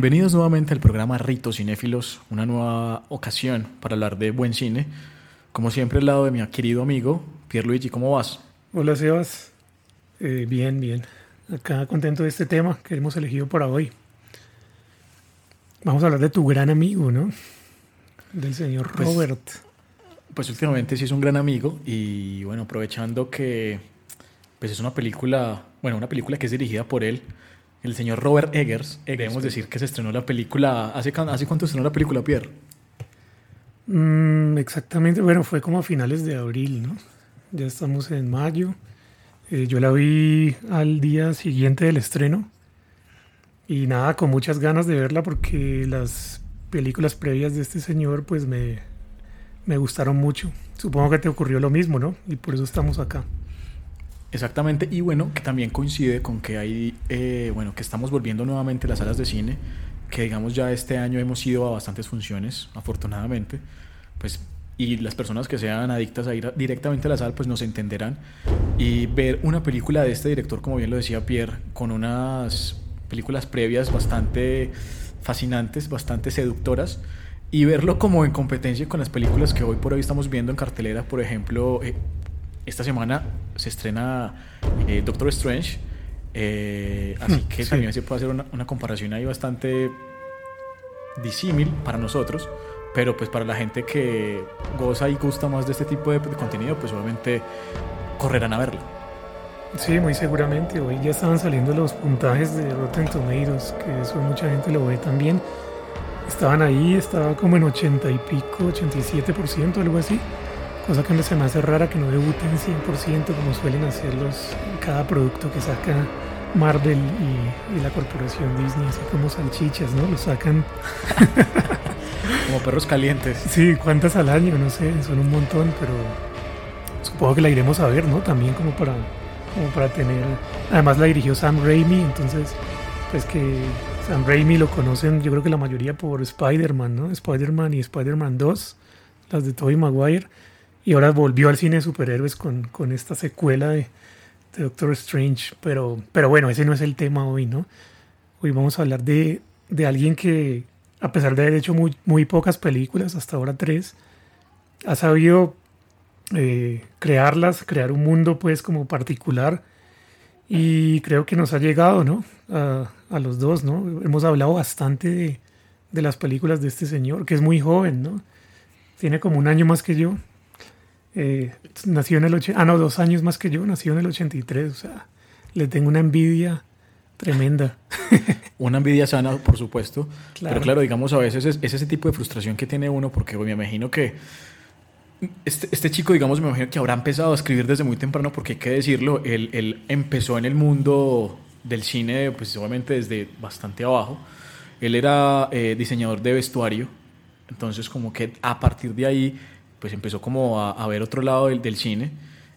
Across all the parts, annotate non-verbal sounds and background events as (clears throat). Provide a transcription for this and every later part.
Bienvenidos nuevamente al programa Ritos Cinéfilos, una nueva ocasión para hablar de buen cine. Como siempre, al lado de mi querido amigo Pierluigi, ¿cómo vas? Hola Sebas, Eh, bien, bien. Acá contento de este tema que hemos elegido para hoy. Vamos a hablar de tu gran amigo, ¿no? Del señor Pues, Robert. Pues últimamente sí es un gran amigo y bueno, aprovechando que pues es una película, bueno, una película que es dirigida por él, el señor Robert Eggers. Debemos decir que se estrenó la película, ¿hace, ¿hace cuánto estrenó la película, Pierre? Mm, exactamente, bueno, fue como a finales de abril, ¿no? Ya estamos en mayo. Eh, yo la vi al día siguiente del estreno. Y nada, con muchas ganas de verla porque las películas previas de este señor pues me, me gustaron mucho. Supongo que te ocurrió lo mismo, ¿no? Y por eso estamos acá. Exactamente, y bueno, que también coincide con que hay, eh, bueno, que estamos volviendo nuevamente a las salas de cine, que digamos ya este año hemos ido a bastantes funciones, afortunadamente, pues, y las personas que sean adictas a ir a- directamente a la sala, pues nos entenderán. Y ver una película de este director, como bien lo decía Pierre, con unas películas previas bastante fascinantes, bastante seductoras, y verlo como en competencia con las películas que hoy por hoy estamos viendo en cartelera, por ejemplo, eh, esta semana se estrena eh, Doctor Strange, eh, así que Sí. también se puede hacer una, una comparación ahí bastante disímil para nosotros, pero pues para la gente que goza y gusta más de este tipo de, de contenido, pues obviamente correrán a verla. Sí, muy seguramente. Hoy ya estaban saliendo los puntajes de Rotten Tomatoes, que eso mucha gente lo ve también. Estaban ahí, estaba como en 80 y pico, 87%, algo así. Cosa que se me hace rara que no debuten 100% como suelen hacerlos cada producto que saca Marvel y, y la corporación Disney, así como salchichas, ¿no? Lo sacan, (laughs) Como perros calientes. sí, cuántas al año, no sé, son un montón, pero supongo que la iremos a ver, ¿no? También como para, como para tener... Además la dirigió Sam Raimi, entonces, pues que Sam Raimi lo conocen, yo creo que la mayoría por Spider-Man, ¿no? Spider-Man y Spider-Man 2, las de Tobey Maguire, y ahora volvió al cine de superhéroes con, con esta secuela de, Doctor Strange, pero, pero bueno, ese no es el tema hoy, ¿no? Hoy vamos a hablar de, de alguien que, a pesar de haber hecho muy, muy pocas películas, hasta ahora tres, ha sabido eh, crearlas, crear un mundo pues como particular y creo que nos ha llegado, ¿no? A, a los dos, ¿no? Hemos hablado bastante de, de las películas de este señor, que es muy joven, ¿no? Tiene como un año más que yo. Eh, nació en el 80, ah, no, dos años más que yo, nació en el 83, o sea, le tengo una envidia tremenda. (laughs) Una envidia sana, por supuesto. Claro. Pero claro, digamos, a veces es, es ese tipo de frustración que tiene uno, porque me imagino que este, este chico, digamos, me imagino que habrá empezado a escribir desde muy temprano, porque hay que decirlo, él, él empezó en el mundo del cine, pues obviamente desde bastante abajo. Él era eh, diseñador de vestuario, entonces como que a partir de ahí, pues empezó como a, a ver otro lado del, del cine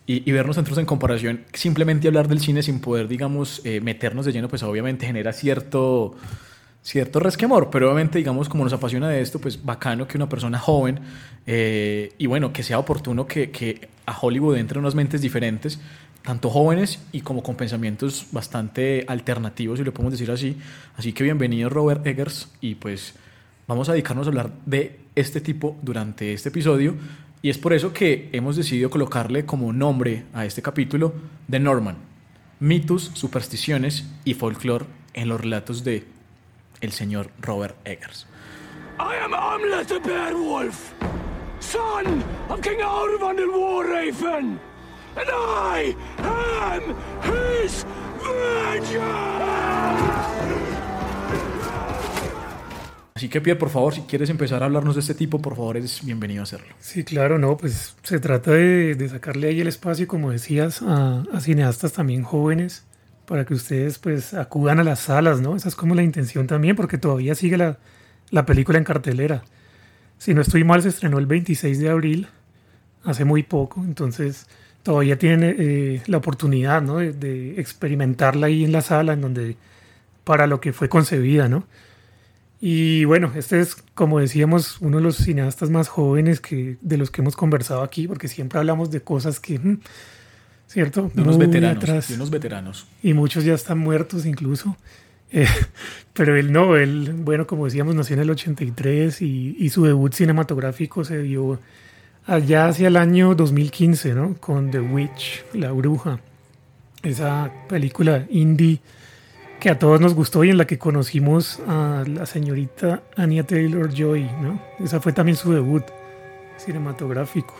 y, y vernos nosotros en comparación, simplemente hablar del cine sin poder, digamos, eh, meternos de lleno, pues obviamente genera cierto, cierto resquemor, pero obviamente, digamos, como nos apasiona de esto, pues bacano que una persona joven eh, y bueno, que sea oportuno que, que a Hollywood entren unas mentes diferentes, tanto jóvenes y como con pensamientos bastante alternativos, si lo podemos decir así. Así que bienvenido Robert Eggers y pues vamos a dedicarnos a hablar de este tipo durante este episodio y es por eso que hemos decidido colocarle como nombre a este capítulo The Norman, mitos, supersticiones y folclore en los relatos de el señor Robert Eggers. I am Amlet the Beowulf, son of King Arvan the War Raven, and I am his vengeance! Así que Pierre, por favor, si quieres empezar a hablarnos de este tipo, por favor, eres bienvenido a hacerlo. Sí, claro, no, pues se trata de, sacarle ahí el espacio, como decías, a, cineastas también jóvenes, para que ustedes pues acudan a las salas, ¿no? Esa es como la intención también, porque todavía sigue la, la película en cartelera. Si no estoy mal, se estrenó el 26 de abril, hace muy poco, entonces todavía tienen eh, la oportunidad ¿no? de, de experimentarla ahí en la sala, en donde para lo que fue concebida, ¿no? Y bueno, este es, como decíamos, uno de los cineastas más jóvenes que, de los que hemos conversado aquí, porque siempre hablamos de cosas que, mm, ¿cierto? De unos Muy veteranos. atrás. De unos veteranos. Y muchos ya están muertos incluso. (laughs) Eh, pero él no, él, bueno, como decíamos, nació en el 83 y, y su debut cinematográfico se dio allá hacia el año 2015, ¿no? Con The Witch, La Bruja. Esa película indie que a todos nos gustó y en la que conocimos a la señorita Anya Taylor Joy, ¿no? Esa fue también su debut cinematográfico.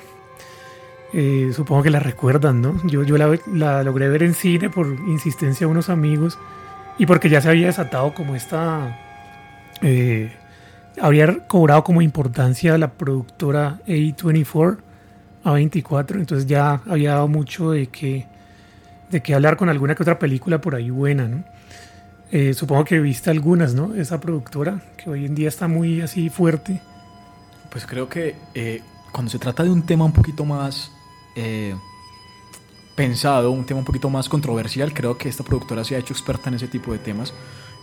Eh, supongo que la recuerdan, ¿no? Yo, yo la, logré ver en cine por insistencia de unos amigos y porque ya se había desatado como esta... eh, había cobrado como importancia la productora A24, A24, entonces ya había dado mucho de que, de que hablar con alguna que otra película por ahí buena, ¿no? Eh, supongo que viste algunas, ¿no? Esa productora, que hoy en día está muy así fuerte. Pues creo que eh, cuando se trata de un tema un poquito más eh, pensado, un tema un poquito más controversial, creo que esta productora se ha hecho experta en ese tipo de temas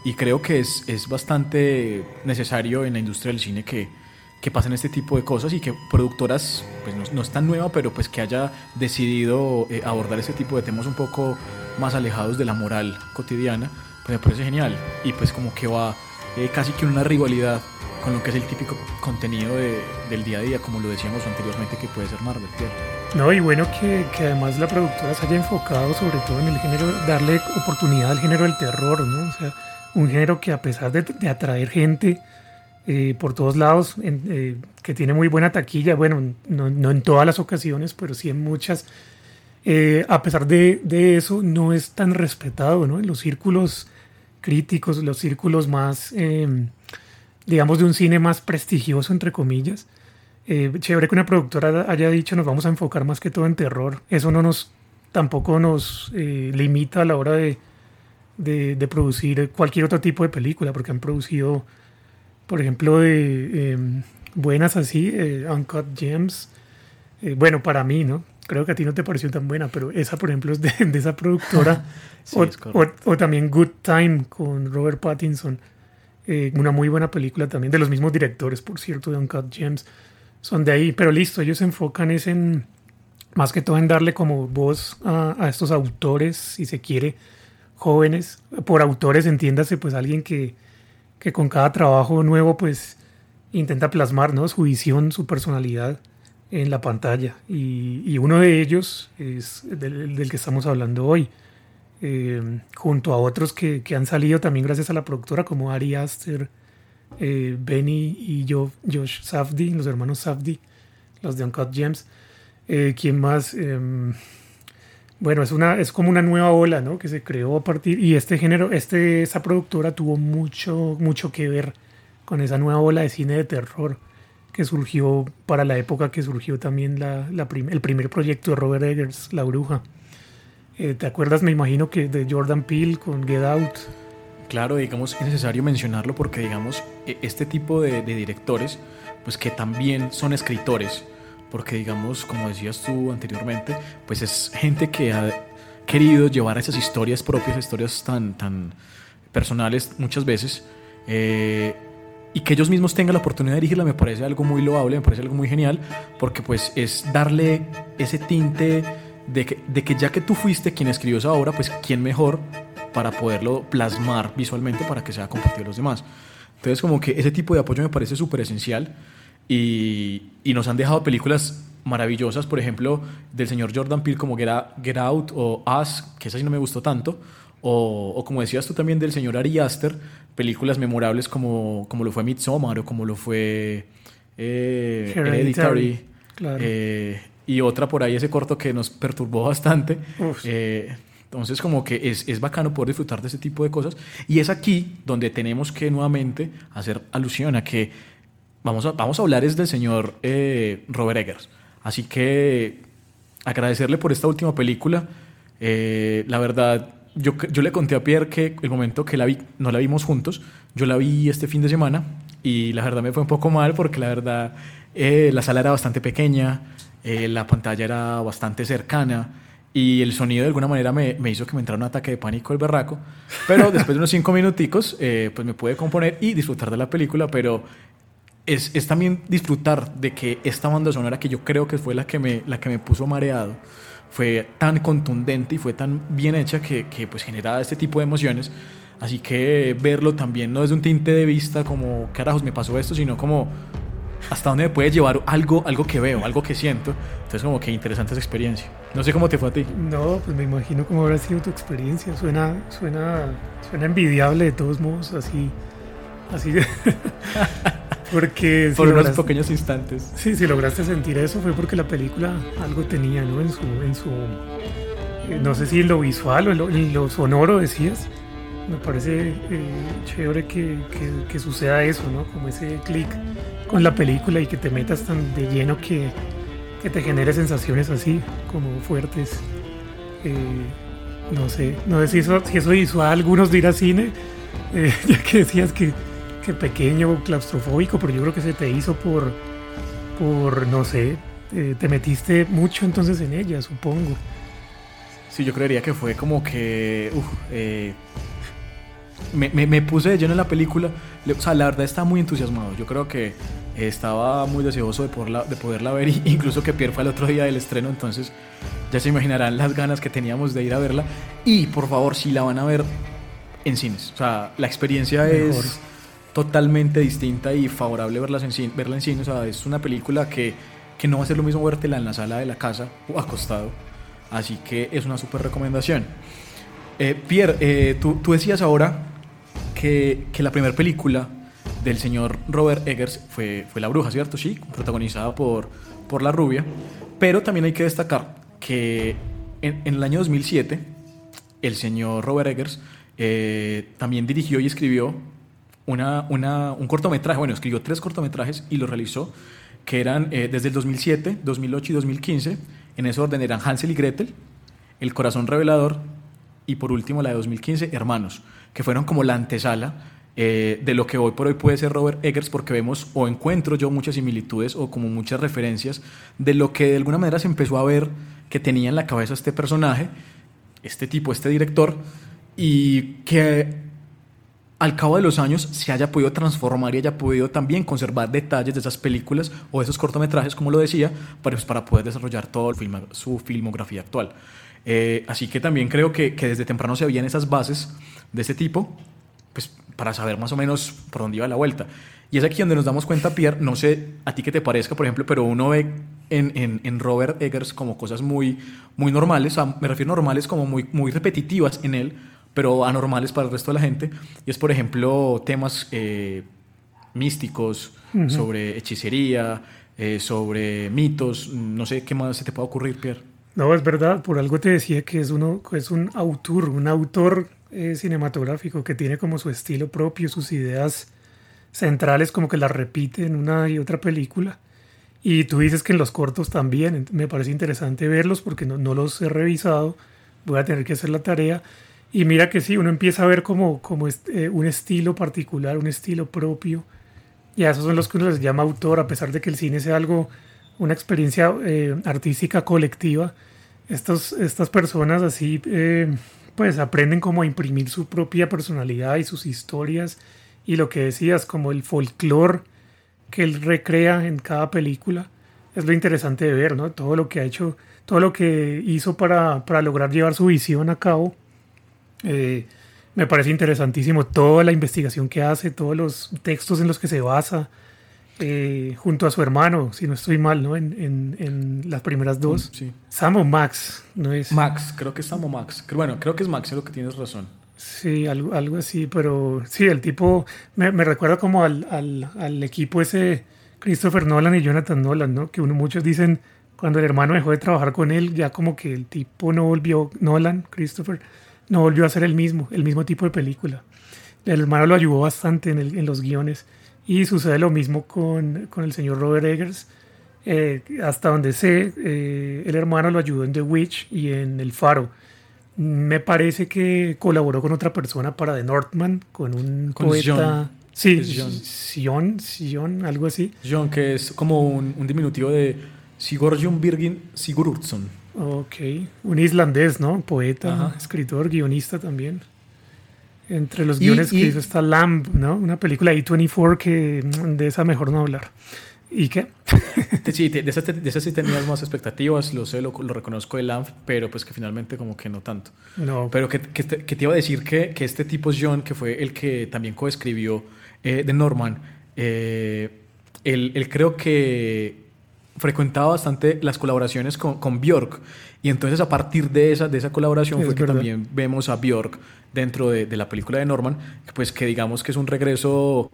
y creo que es, es bastante necesario en la industria del cine que, que pasen este tipo de cosas y que productoras, pues no, no es tan nueva, pero pues que haya decidido eh, abordar ese tipo de temas un poco más alejados de la moral cotidiana, pues me parece genial y pues como que va eh, casi que una rivalidad con lo que es el típico contenido de- del día a día, como lo decíamos anteriormente, que puede ser Marvel. No, y bueno que, que además la productora se haya enfocado sobre todo en el género, darle oportunidad al género del terror, ¿no? O sea, un género que a pesar de, de atraer gente eh, por todos lados, en- eh, que tiene muy buena taquilla, bueno, no, no en todas las ocasiones, pero sí en muchas, eh, a pesar de, de eso, no es tan respetado, ¿no? En los círculos críticos, los círculos más, eh, digamos, de un cine más prestigioso, entre comillas. Eh, chévere que una productora haya dicho nos vamos a enfocar más que todo en terror. Eso no nos, tampoco nos eh, limita a la hora de, de, de producir cualquier otro tipo de película, porque han producido, por ejemplo, de, eh, buenas así, eh, Uncut Gems. Bueno, para mí, ¿no? Creo que a ti no te pareció tan buena, pero esa, por ejemplo, es de, (laughs) de esa productora. (laughs) Sí, o, es correcto. o- o también Good Time con Robert Pattinson. Eh, una muy buena película también, de los mismos directores, por cierto, de Uncut Gems. Son de ahí, pero listo, ellos se enfocan es en, más que todo en darle como voz a, a estos autores, si se quiere, jóvenes. Por autores entiéndase, pues alguien que, que con cada trabajo nuevo, pues intenta plasmar ¿no? su visión, su personalidad en la pantalla. Y, uno de ellos es del, del que estamos hablando hoy. Eh, junto a otros que, que han salido también gracias a la productora, como Ari Aster, eh, Benny y yo, Josh Safdie, los hermanos Safdie, los de Uncut Gems. Eh, ¿Quién más? Em, bueno, es, una, es como una nueva ola ¿no? que se creó a partir. Y este género, este, esa productora tuvo mucho, mucho que ver con esa nueva ola de cine de terror que surgió para la época que surgió también la, el primer proyecto de Robert Eggers, La Bruja. Eh, ¿Te acuerdas? Me imagino que de Jordan Peele con Get Out. Claro, digamos, es necesario mencionarlo porque, digamos, e- este tipo de, de directores, pues que también son escritores, porque, digamos, como decías tú anteriormente, pues es gente que ha querido llevar esas historias propias, historias tan, tan personales muchas veces, eh, y que ellos mismos tengan la oportunidad de dirigirla me parece algo muy loable, me parece algo muy genial, porque pues es darle ese tinte de que, de que ya que tú fuiste quien escribió esa obra, pues quién mejor para poderlo plasmar visualmente para que sea compartido a los demás. Entonces como que ese tipo de apoyo me parece súper esencial y, y nos han dejado películas maravillosas, por ejemplo, del señor Jordan Peele como Get, Out- o Us, que esa sí no me gustó tanto, o, o como decías tú también del señor Ari Aster, películas memorables como, como lo fue Midsommar o como lo fue eh, Hereditary, Hereditary, claro. eh, y otra por ahí ese corto que nos perturbó bastante. Eh, entonces como que es, es bacano poder disfrutar de ese tipo de cosas y es aquí donde tenemos que nuevamente hacer alusión a que vamos a, vamos a hablar es del señor Robert Eggers. Así que agradecerle por esta última película. La verdad, yo, yo le conté a Pierre que el momento que la vi, no la vimos juntos, yo la vi este fin de semana y la verdad me fue un poco mal porque la verdad eh, la sala era bastante pequeña, eh, la pantalla era bastante cercana y el sonido de alguna manera me, me hizo que me entrara un ataque de pánico el berraco. Pero (laughs) después de unos cinco minuticos, eh, pues me pude componer y disfrutar de la película, pero es, es, también disfrutar de que esta banda sonora que yo creo que fue la que me, la que me puso mareado fue tan contundente y fue tan bien hecha que, que pues generaba este tipo de emociones. Así que verlo también no desde un tinte de vista como carajos me pasó esto, sino como hasta dónde me puede llevar algo, algo que veo, algo que siento. Entonces como que interesante esa experiencia. No sé cómo te fue a ti. No, pues me imagino cómo habrá sido tu experiencia. Suena, suena, suena envidiable de todos modos, así, así. (laughs) porque por unos pequeños instantes. Sí, si lograste sentir eso fue porque la película algo tenía, ¿no? En su, en su, eh, no sé si en lo visual o en lo, en lo sonoro decías. Me parece eh, chévere que, que, que, suceda eso, ¿no? Como ese clic con la película y que te metas tan de lleno que, que te genere sensaciones así, como fuertes. Eh, no sé, no sé si eso, si eso hizo a algunos de ir al cine, eh, (laughs) ya que decías que, que pequeño, claustrofóbico, pero yo creo que se te hizo por, por no sé, eh, te metiste mucho entonces en ella, supongo. Sí, yo creería que fue como que... Uf, me, me, me, puse de lleno en la película. O sea, la verdad estaba muy entusiasmado. Yo creo que estaba muy deseoso de poderla, de poderla ver. (laughs) Incluso que Pierre fue el otro día del estreno. Entonces ya se imaginarán las ganas que teníamos de ir a verla. Y por favor, si la van a ver en cines. O sea, la experiencia Mejor. es totalmente distinta y favorable verla en, verla en cine. O sea, es una película que, que no va a ser lo mismo vértela en la sala de la casa o acostado. Así que es una súper recomendación. Eh, Pierre, eh, tú, tú, decías ahora que, que la primera película del señor Robert Eggers fue, fue La Bruja, ¿cierto? Sí, protagonizada por, por La Rubia. Pero también hay que destacar que en, en el año 2007 el señor Robert Eggers eh, también dirigió y escribió una, una, un cortometraje, bueno, escribió tres cortometrajes y los realizó, que eran eh, desde el 2007, 2008 y 2015. En ese orden eran Hansel y Gretel, El Corazón Revelador y por último la de 2015, Hermanos, que fueron como la antesala eh, de lo que hoy por hoy puede ser Robert Eggers, porque vemos o encuentro yo muchas similitudes o como muchas referencias de lo que de alguna manera se empezó a ver que tenía en la cabeza este personaje, este tipo, este director, y que al cabo de los años se haya podido transformar y haya podido también conservar detalles de esas películas o de esos cortometrajes, como lo decía, para, pues, para poder desarrollar todo film, su filmografía actual. Eh, así que también creo que, que, desde temprano se veían esas bases de este tipo, pues para saber más o menos por dónde iba la vuelta. Y es aquí donde nos damos cuenta, Pierre, no sé a ti que te parezca, por ejemplo, pero uno ve en, en, en Robert Eggers como cosas muy, muy normales, o me refiero normales como muy, muy repetitivas en él, pero anormales para el resto de la gente. Y es, por ejemplo, temas eh, místicos, uh -huh. sobre hechicería, eh, sobre mitos, no sé qué más se te puede ocurrir, Pierre. No, es verdad, por algo te decía que es, uno, es un autor, un autor eh, cinematográfico que tiene como su estilo propio, sus ideas centrales como que las repite en una y otra película. Y tú dices que en los cortos también, me parece interesante verlos porque no, no los he revisado, voy a tener que hacer la tarea. Y mira que sí, uno empieza a ver como, como este, un estilo particular, un estilo propio. Y a esos son los que uno les llama autor, a pesar de que el cine sea algo, una experiencia eh, artística colectiva. Estos, estas personas así eh, pues aprenden como a imprimir su propia personalidad y sus historias. Y lo que decías como el folclore que él recrea en cada película es lo interesante de ver no todo lo que ha hecho todo lo que hizo para, para lograr llevar su visión a cabo eh, me parece interesantísimo toda la investigación que hace todos los textos en los que se basa eh, junto a su hermano, si no estoy mal, ¿no? En, en, en las primeras dos. Sí. Samo Max, ¿no es? Max, creo que es Samo Max. Bueno, creo que es Max, es lo que tienes razón. Sí, algo, algo así, pero sí, el tipo me, me recuerda como al, al, al, equipo ese Christopher Nolan y Jonathan Nolan, ¿no? Que uno, muchos dicen cuando el hermano dejó de trabajar con él, ya como que el tipo no volvió, Nolan, Christopher, no volvió a hacer el mismo, el mismo tipo de película. El hermano lo ayudó bastante en, el, en los guiones. Y sucede lo mismo con, con el señor Robert Eggers. Eh, hasta donde sé, eh, el hermano lo ayudó en The Witch y en El Faro. Me parece que colaboró con otra persona para The Northman, con un con poeta. John. Sí, Sion, Sion, algo así. John, que es como un, un diminutivo de Sigurjón Birgin Sigurdsson. Ok, un islandés, ¿no? Poeta, Ajá. escritor, guionista también. Entre los guiones y- que hizo está Lamb, ¿no? Una película A24 que mm, de esa mejor no hablar. ¿Y qué? Sí, de esas, de sí tenías más expectativas, lo sé, lo, lo reconozco de Lamp, pero pues que finalmente como que no tanto. No, Pero que, que te, que te iba a decir que, que este tipo John, que fue el que también coescribió eh, de Norman, eh, él, él creo que frecuentaba bastante las colaboraciones con, con Björk. Y entonces a partir de esa, de esa colaboración fue que verdad. también vemos a Björk dentro de, de la película de Norman, que pues que digamos que es un regreso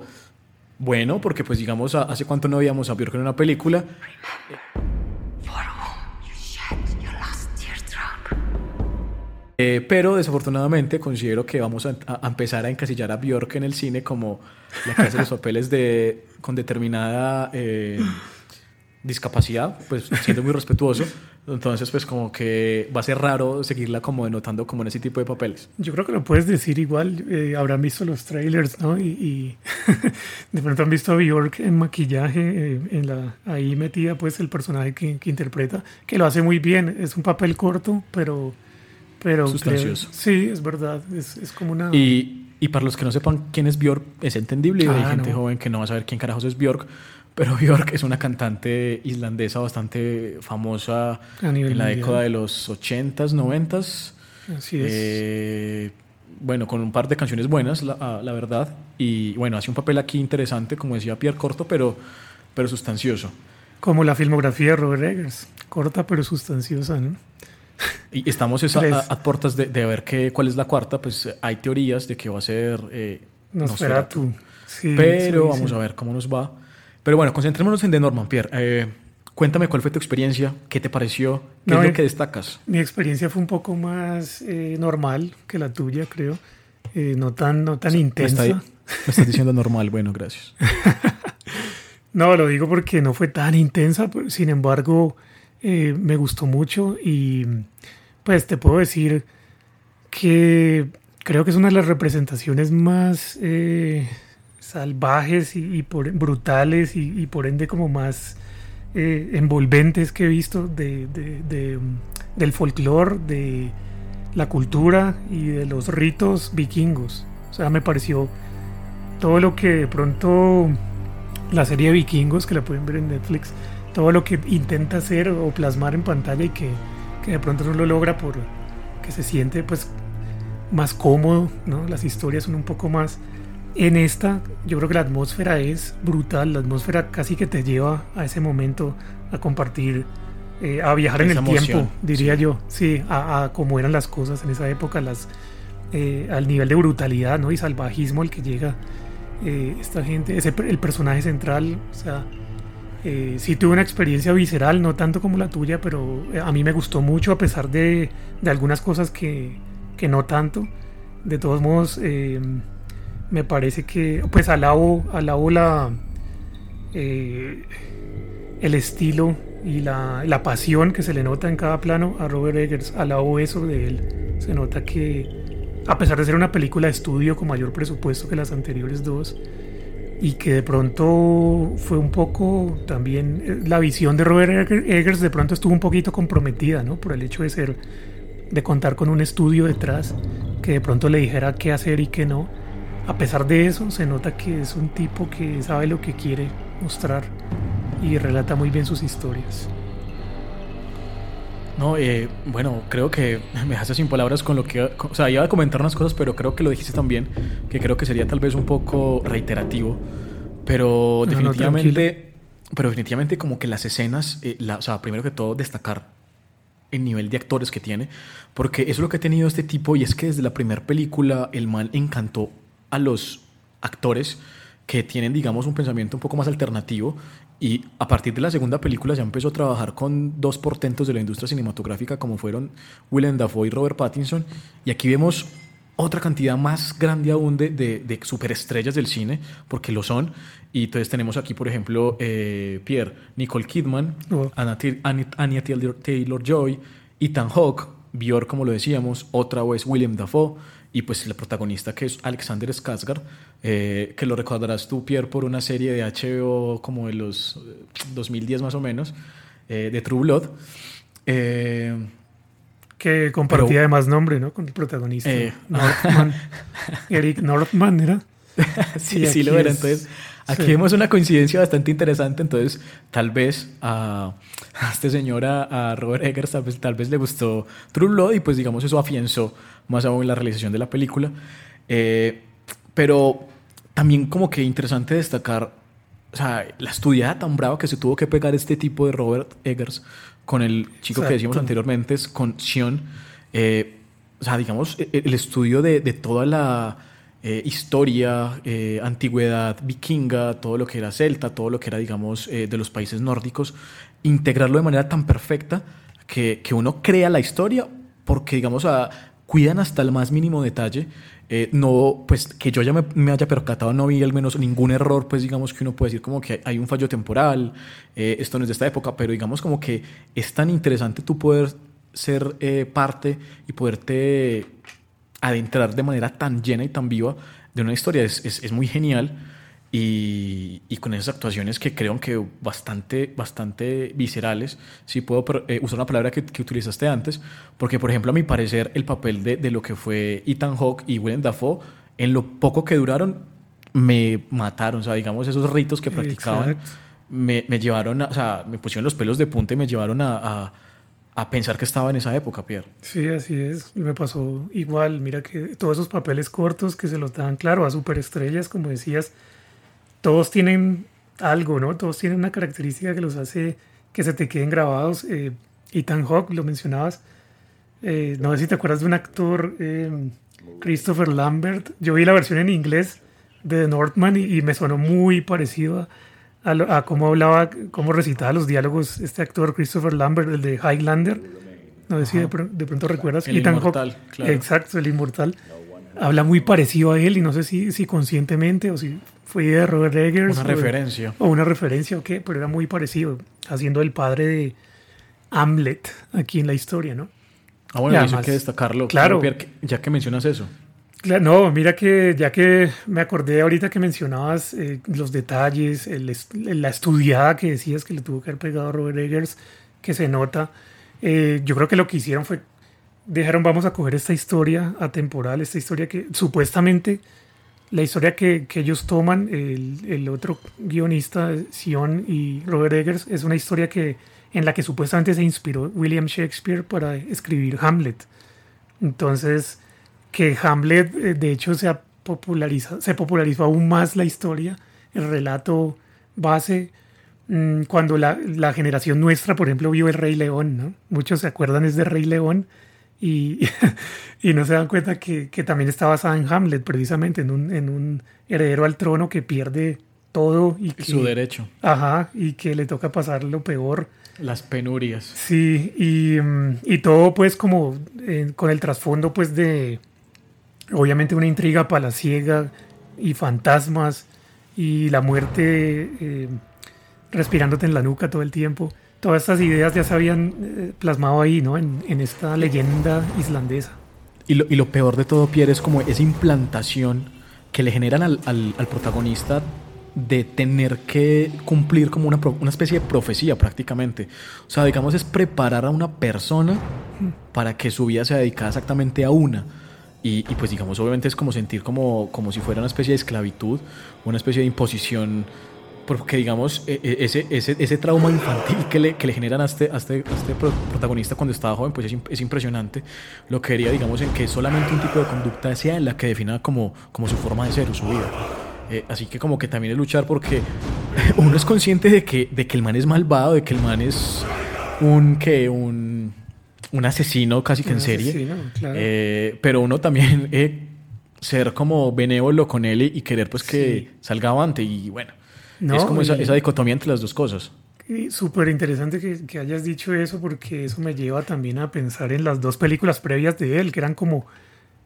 bueno, porque pues digamos, a- hace cuánto no veíamos a Björk en una película. Eh, pero desafortunadamente considero que vamos a, a empezar a encasillar a Björk en el cine como la que hace los (laughs) papeles de, con determinada eh, discapacidad, pues (laughs) siendo muy respetuoso. Entonces, pues como que va a ser raro seguirla como denotando como en ese tipo de papeles. yo creo que lo puedes decir igual. eh, habrán visto los trailers, ¿no? Y, y (laughs) de pronto han visto a Bjork en maquillaje, eh, en la, ahí metida, pues el personaje que, que interpreta, que lo hace muy bien. Es un papel corto, pero. pero Sustancioso. creo- sí, es verdad. Es, es como una. Y, y para los que no sepan quién es Björk, es entendible. Hay Ah, gente no. joven que no va a saber quién carajos es Björk. Pero (laughs) Björk es una cantante islandesa bastante famosa en la mundial. década de los 80s, 90s. Así es. Eh, bueno, con un par de canciones buenas, la, ah, la verdad. Y bueno, hace un papel aquí interesante, como decía Pierre, corto, pero, pero sustancioso. Como la filmografía de Robert Eggers. Corta pero sustanciosa, ¿no? Y estamos es a, a- puertas de, de ver qué, cuál es la cuarta. Pues hay teorías de que va a ser eh, Nosferatu. Sí, Pero sí, vamos sí. a ver cómo nos va. Pero bueno, concentrémonos en The Norman, Pierre. Eh, cuéntame cuál fue tu experiencia, qué te pareció, qué No, es eh, lo que destacas. Mi experiencia fue un poco más eh, normal que la tuya, creo. Eh, no tan, no tan Me, intensa. está- me estás diciendo normal, bueno, gracias. (laughs) No, lo digo porque no fue tan intensa, pero sin embargo eh, me gustó mucho y pues te puedo decir que creo que es una de las representaciones más eh, salvajes y, brutales y, por ende como más eh, envolventes que he visto de, um, del folclore, de la cultura y de los ritos vikingos. O sea, me pareció todo lo que de pronto la serie de vikingos que la pueden ver en Netflix, todo lo que intenta hacer o plasmar en pantalla y que, que de pronto no lo logra por que se siente pues más cómodo, ¿no? Las historias son un poco más en esta, yo creo que la atmósfera es brutal, la atmósfera casi que te lleva a ese momento a compartir, eh, a viajar en el emoción, tiempo, diría sí. yo, sí, a, a cómo eran las cosas en esa época, las, eh, al nivel de brutalidad ¿no? y salvajismo al que llega eh, esta gente, ese, el personaje central, o sea, eh, sí tuve una experiencia visceral, no tanto como la tuya, pero a mí me gustó mucho a pesar de, de algunas cosas que, que no tanto. De todos modos, me parece que, pues alabo, alabo la, eh, el estilo y la, la pasión que se le nota en cada plano a Robert Eggers. Alabo eso de él. Se nota que, a pesar de ser una película de estudio con mayor presupuesto que las anteriores dos, y que de pronto fue un poco también eh, la visión de Robert Egger- Eggers de pronto estuvo un poquito comprometida, ¿no? Por el hecho de ser de contar con un estudio detrás que de pronto le dijera qué hacer y qué no. A pesar de eso, se nota que es un tipo que sabe lo que quiere mostrar y relata muy bien sus historias. No, eh, bueno, creo que (laughs) me dejaste sin palabras con lo que... O sea, iba a comentar unas cosas, pero creo que lo dijiste también, que creo que sería tal vez un poco reiterativo, pero No, no, definitivamente... pero definitivamente como que las escenas, eh, la- o sea, primero que todo destacar el nivel de actores que tiene, porque eso es lo que ha tenido este tipo y es que desde la primera película el man encantó a los actores que tienen, digamos, un pensamiento un poco más alternativo y a partir de la segunda película ya empezó a trabajar con dos portentos de la industria cinematográfica como fueron Willem Dafoe y Robert Pattinson. Y aquí vemos otra cantidad más grande aún de, de, de superestrellas del cine, porque lo son. Y entonces tenemos aquí, por ejemplo, eh, Pierre, Nicole Kidman, Anya Taylor- Taylor-Joy, Ethan Hawke, Björk, como lo decíamos, otra vez William Dafoe, y pues la protagonista que es Alexander Skarsgård, eh, que lo recordarás tú, Pierre, por una serie de HBO como de los eh, 2010 más o menos, eh, de True Blood. Eh, Que compartía Pero- además nombre, ¿no? Con el protagonista. Eh. Northman. (laughs) Eric Northman era. (laughs) sí, sí lo era. es- Entonces, aquí sí. vemos una coincidencia bastante interesante. Entonces, tal vez a, a este señor, a, a Robert Eggers, tal vez, tal vez le gustó True Blood y pues digamos eso afianzó más aún la realización de la película. Eh, pero también como que interesante destacar, o sea, la estudiada tan brava que se tuvo que pegar este tipo de Robert Eggers con el chico que decíamos Exacto. anteriormente, con Sion. Eh, o sea, digamos, e- el estudio de, de toda la eh, historia, eh, antigüedad vikinga, todo lo que era celta, todo lo que era, digamos, eh, de los países nórdicos, integrarlo de manera tan perfecta que, que uno crea la historia porque, digamos, a- cuidan hasta el más mínimo detalle. No, pues que yo ya me, me haya percatado, no vi al menos ningún error, pues digamos que uno puede decir como que hay un fallo temporal, esto no es de esta época, pero digamos como que es tan interesante tú poder ser parte y poderte adentrar de manera tan llena y tan viva de una historia. Es, es- es muy genial y, y con esas actuaciones que creo que bastante, bastante viscerales, si puedo eh, usar una palabra que, que utilizaste antes, porque por ejemplo a mi parecer el papel de, de lo que fue Ethan Hawke y Willem Dafoe, en lo poco que duraron, me mataron, o sea, digamos esos ritos que practicaban. Me, me llevaron, a, o sea, me pusieron los pelos de punta y me llevaron a, a- a pensar que estaba en esa época, Pierre. Sí, así es. Me pasó igual. Mira que todos esos papeles cortos que se los dan, claro, a superestrellas, como decías, todos tienen algo, ¿no? Todos tienen una característica que los hace que se te queden grabados. Eh, Ethan Hawke, lo mencionabas. Eh, no sé si te acuerdas de un actor, eh, Christopher Lambert. Yo vi la versión en inglés de The Northman y, y me sonó muy parecido a, a lo- a cómo hablaba, cómo recitaba los diálogos este actor Christopher Lambert, el de Highlander. No sé si de, pr- de pronto recuerdas. El Ethan inmortal, claro. Exacto, el inmortal. Habla muy parecido a él y no sé si, si conscientemente o si fue de Robert Eggers. Una o- referencia. O una referencia o qué, pero era muy parecido, haciendo el padre de Hamlet aquí en la historia, ¿no? Ah, bueno, Y eso hay además- que destacarlo. claro. Pierre, ya que mencionas eso. No, mira que ya que me acordé ahorita que mencionabas eh, los detalles, el est- la estudiada que decías que le tuvo que haber pegado a Robert Eggers, que se nota, eh, yo creo que lo que hicieron fue, dijeron vamos a coger esta historia atemporal, esta historia que supuestamente, la historia que, que ellos toman, el, el otro guionista, Sion y Robert Eggers, es una historia que, en la que supuestamente se inspiró William Shakespeare para escribir Hamlet. Entonces, que Hamlet eh, de hecho se, ha populariza- se popularizó aún más la historia, el relato base, mm, cuando la, la generación nuestra, por ejemplo, vio El Rey León, ¿no? Muchos se acuerdan es de Rey León y, (laughs) y no se dan cuenta que, que también está basada en Hamlet, precisamente, en un, en un heredero al trono que pierde todo y que, Su derecho. Ajá, y que le toca pasar lo peor. Las penurias. Sí, y, mm, y todo pues como eh, con el trasfondo pues de obviamente una intriga palaciega y fantasmas y la muerte eh, respirándote en la nuca todo el tiempo. Todas estas ideas ya se habían eh, plasmado ahí, ¿no? En, en esta leyenda islandesa. Y lo, y lo peor de todo, Pierre, es como esa implantación que le generan al, al- al protagonista de tener que cumplir como una, una especie de profecía prácticamente. O sea, digamos, es preparar a una persona para que su vida sea dedicada exactamente a una. Y, pues digamos, obviamente es como sentir como, como si fuera una especie de esclavitud, una especie de imposición, porque digamos, e- e- ese, ese, ese trauma infantil que le, que le generan a este, a este, a este pro- protagonista cuando estaba joven, pues es, es impresionante. Lo que quería, digamos, en que solamente un tipo de conducta sea la que defina como, como su forma de ser o su vida. Eh, así que como que también es luchar porque (laughs) uno es consciente de que, de que el man es malvado, de que el man es un, que un, un asesino casi que en Un serie. asesino, claro. Eh, pero uno también eh, ser como benévolo con él y, querer pues que Sí. salga avante y bueno. No, es como esa, esa dicotomía entre las dos cosas. Súper interesante que, que hayas dicho eso porque eso me lleva también a pensar en las dos películas previas de él, que eran como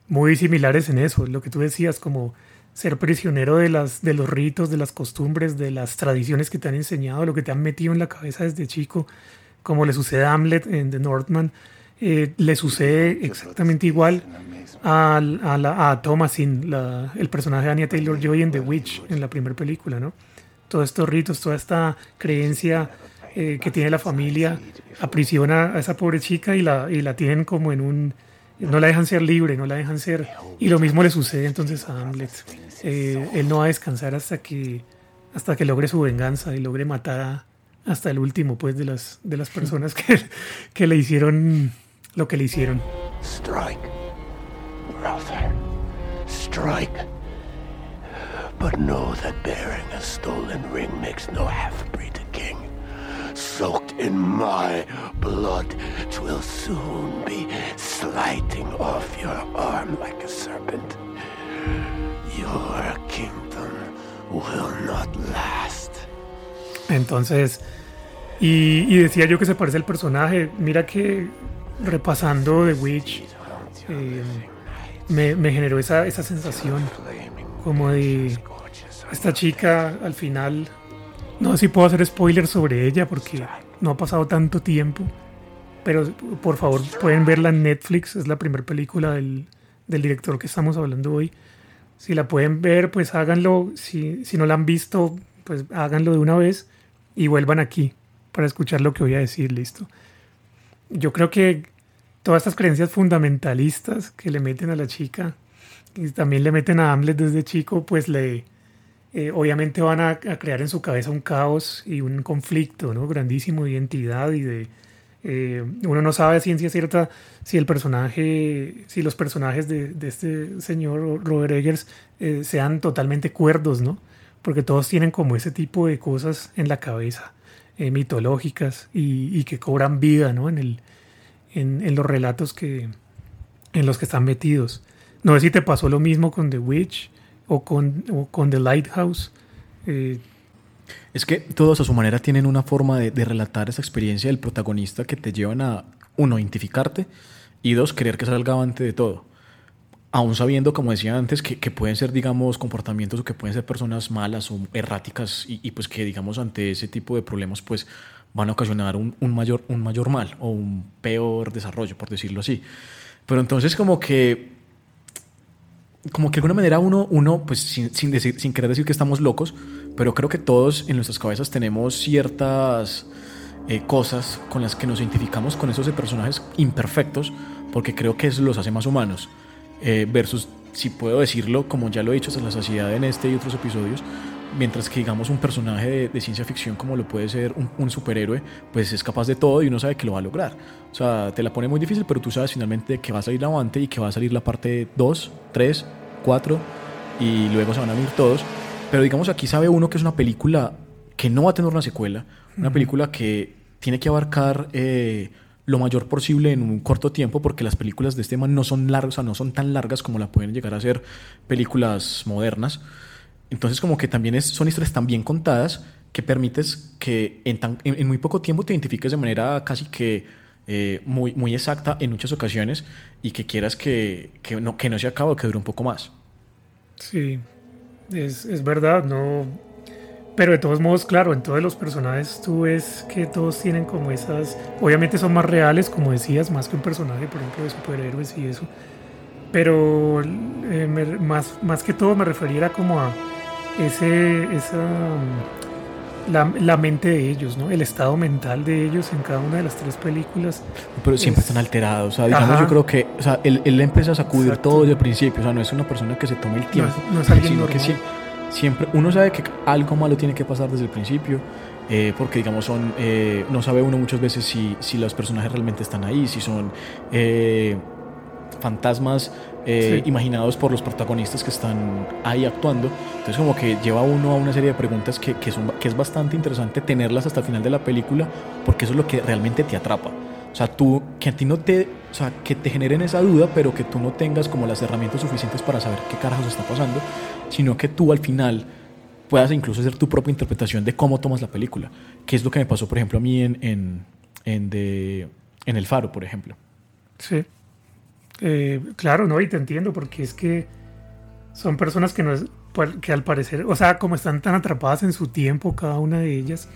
muy similares en eso, lo que tú decías, como ser prisionero de, las, de los ritos, de las costumbres, de las tradiciones que te han enseñado, lo que te han metido en la cabeza desde chico, como le sucede a Hamlet en The Northman, eh, le sucede exactamente igual al- a, la- a Thomasin, la- el personaje de Anya Taylor-Joy en The Witch, en la primera película, ¿no? Todos estos ritos, toda esta creencia eh, que tiene la familia aprisiona a esa pobre chica y la, y la tienen como en un... No la dejan ser libre, no la dejan ser... Y lo mismo le sucede entonces a Hamlet. Eh, él no va a descansar hasta que, hasta que logre su venganza y logre matar a- hasta el último pues de las, de las (laughs) personas que, que le hicieron lo que le hicieron. Strike, brother. Strike. But know that bearing a stolen ring makes no half-breed a king. Soaked in my blood, twill soon be sliding off your arm like a serpent. Your kingdom will not last. Entonces, y, y decía yo que se parece al personaje. Mira que repasando The Witch, eh, me, generó esa, esa sensación como de esta chica al final. No sé si puedo hacer spoilers sobre ella porque no ha pasado tanto tiempo. Pero por favor pueden verla en Netflix. Es la primera película del, del director que estamos hablando hoy. Si la pueden ver, pues háganlo. Si, si no la han visto, pues háganlo de una vez y vuelvan aquí para escuchar lo que voy a decir, listo. Yo creo que todas estas creencias fundamentalistas que le meten a la chica y también le meten a Hamlet desde chico, pues le eh, obviamente van a, crear en su cabeza un caos y un conflicto, ¿no? Grandísimo de identidad y de eh, uno no sabe a ciencia cierta si el personaje, si los personajes de, de este señor Robert Eggers eh, sean totalmente cuerdos, ¿no? Porque todos tienen como ese tipo de cosas en la cabeza, eh, mitológicas y, que cobran vida, ¿no? En, el, en, los relatos que, en los que están metidos. No sé si te pasó lo mismo con The Witch o con, o con The Lighthouse. Eh, Es que todos a su manera tienen una forma de, de relatar esa experiencia del protagonista que te llevan a, uno, identificarte y dos, querer que salga avante de todo. Aún sabiendo, como decía antes, que, que pueden ser, digamos, comportamientos o que pueden ser personas malas o erráticas y, y, pues que, digamos, ante ese tipo de problemas, pues van a ocasionar un, un mayor, un mayor mal o un peor desarrollo, por decirlo así. Pero entonces como que como que de alguna manera uno, uno pues sin, sin, decir, sin querer decir que estamos locos, pero creo que todos en nuestras cabezas tenemos ciertas eh, cosas con las que nos identificamos con esos personajes imperfectos, porque creo que eso los hace más humanos. Eh, versus, si puedo decirlo, como ya lo he dicho hasta la saciedad en este y otros episodios, mientras que digamos un personaje de, de ciencia ficción como lo puede ser un, un, superhéroe, pues es capaz de todo y uno sabe que lo va a lograr. O sea, te la pone muy difícil, pero tú sabes finalmente que va a salir avante y que va a salir la parte 2, 3, 4 y luego se van a venir todos. Pero digamos aquí sabe uno que es una película que no va a tener una secuela, una película que tiene que abarcar eh, lo mayor posible en un corto tiempo porque las películas de este man no son largas, o sea, no son tan largas como la pueden llegar a ser películas modernas. Entonces como que también son historias tan bien contadas que permites que en, tan, en, muy poco tiempo te identifiques de manera casi que eh, muy, muy exacta en muchas ocasiones y que quieras que, no, que no se acabe que dure un poco más. Sí, es, es verdad, no... Pero de todos modos, claro, en todos los personajes tú ves que todos tienen como esas... Obviamente son más reales, como decías, más que un personaje, por ejemplo, de superhéroes y eso. Pero eh, me, más, más que todo me referiera como a ese, esa, la, la, mente de ellos, ¿no? El estado mental de ellos en cada una de las tres películas. Pero siempre es... están alterados, o sea, digamos, Ajá. yo creo que, o sea, él, él empieza a sacudir Exacto. todo desde el principio, o sea, no es una persona que se tome el tiempo, no es, no es alguien sino normal. que siempre, siempre, uno sabe que algo malo tiene que pasar desde el principio, eh, porque digamos son, eh, no sabe uno muchas veces si, si los personajes realmente están ahí, si son eh, fantasmas sí. imaginados por los protagonistas que están ahí actuando. Entonces como que lleva uno a una serie de preguntas que, que, son, que es bastante interesante tenerlas hasta el final de la película porque eso es lo que realmente te atrapa. O sea, tú, que a ti no te, o sea, que te generen esa duda, pero que tú no tengas como las herramientas suficientes para saber qué carajos está pasando, sino que tú al final puedas incluso hacer tu propia interpretación de cómo tomas la película, que es lo que me pasó, por ejemplo, a mí en, en, en, de, en El Faro, por ejemplo. Sí. Eh, claro, no, y te entiendo, porque es que son personas que, no es, que al parecer, o sea, como están tan atrapadas en su tiempo, cada una de ellas,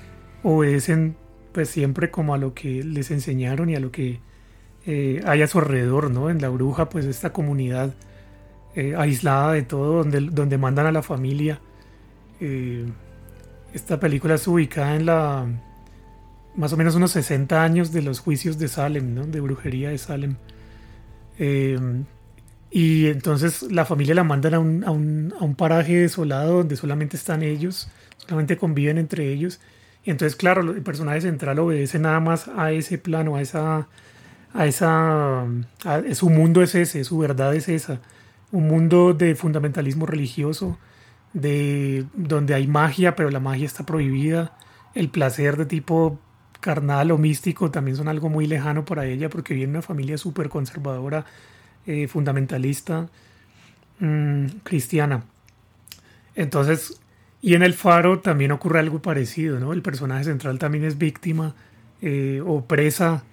obedecen pues siempre como a lo que les enseñaron y a lo que eh, hay a su alrededor, ¿no? En la bruja, pues esta comunidad eh, aislada de todo, donde, donde mandan a la familia. Eh, esta película es ubicada en la más o menos unos 60 años de los juicios de Salem, ¿no? de brujería de Salem. Eh, y entonces la familia la mandan a un, a, un, a un paraje desolado donde solamente están ellos, solamente conviven entre ellos. Y entonces, claro, el personaje central obedece nada más a ese plano, a esa, a esa, su mundo es ese, su verdad es esa, un mundo de fundamentalismo religioso, de donde hay magia, pero la magia está prohibida, el placer de tipo carnal o místico también son algo muy lejano para ella porque viene de una familia súper conservadora, eh, fundamentalista, mm, cristiana. Entonces, y en el faro también ocurre algo parecido, ¿no? El personaje central también es víctima eh, o presa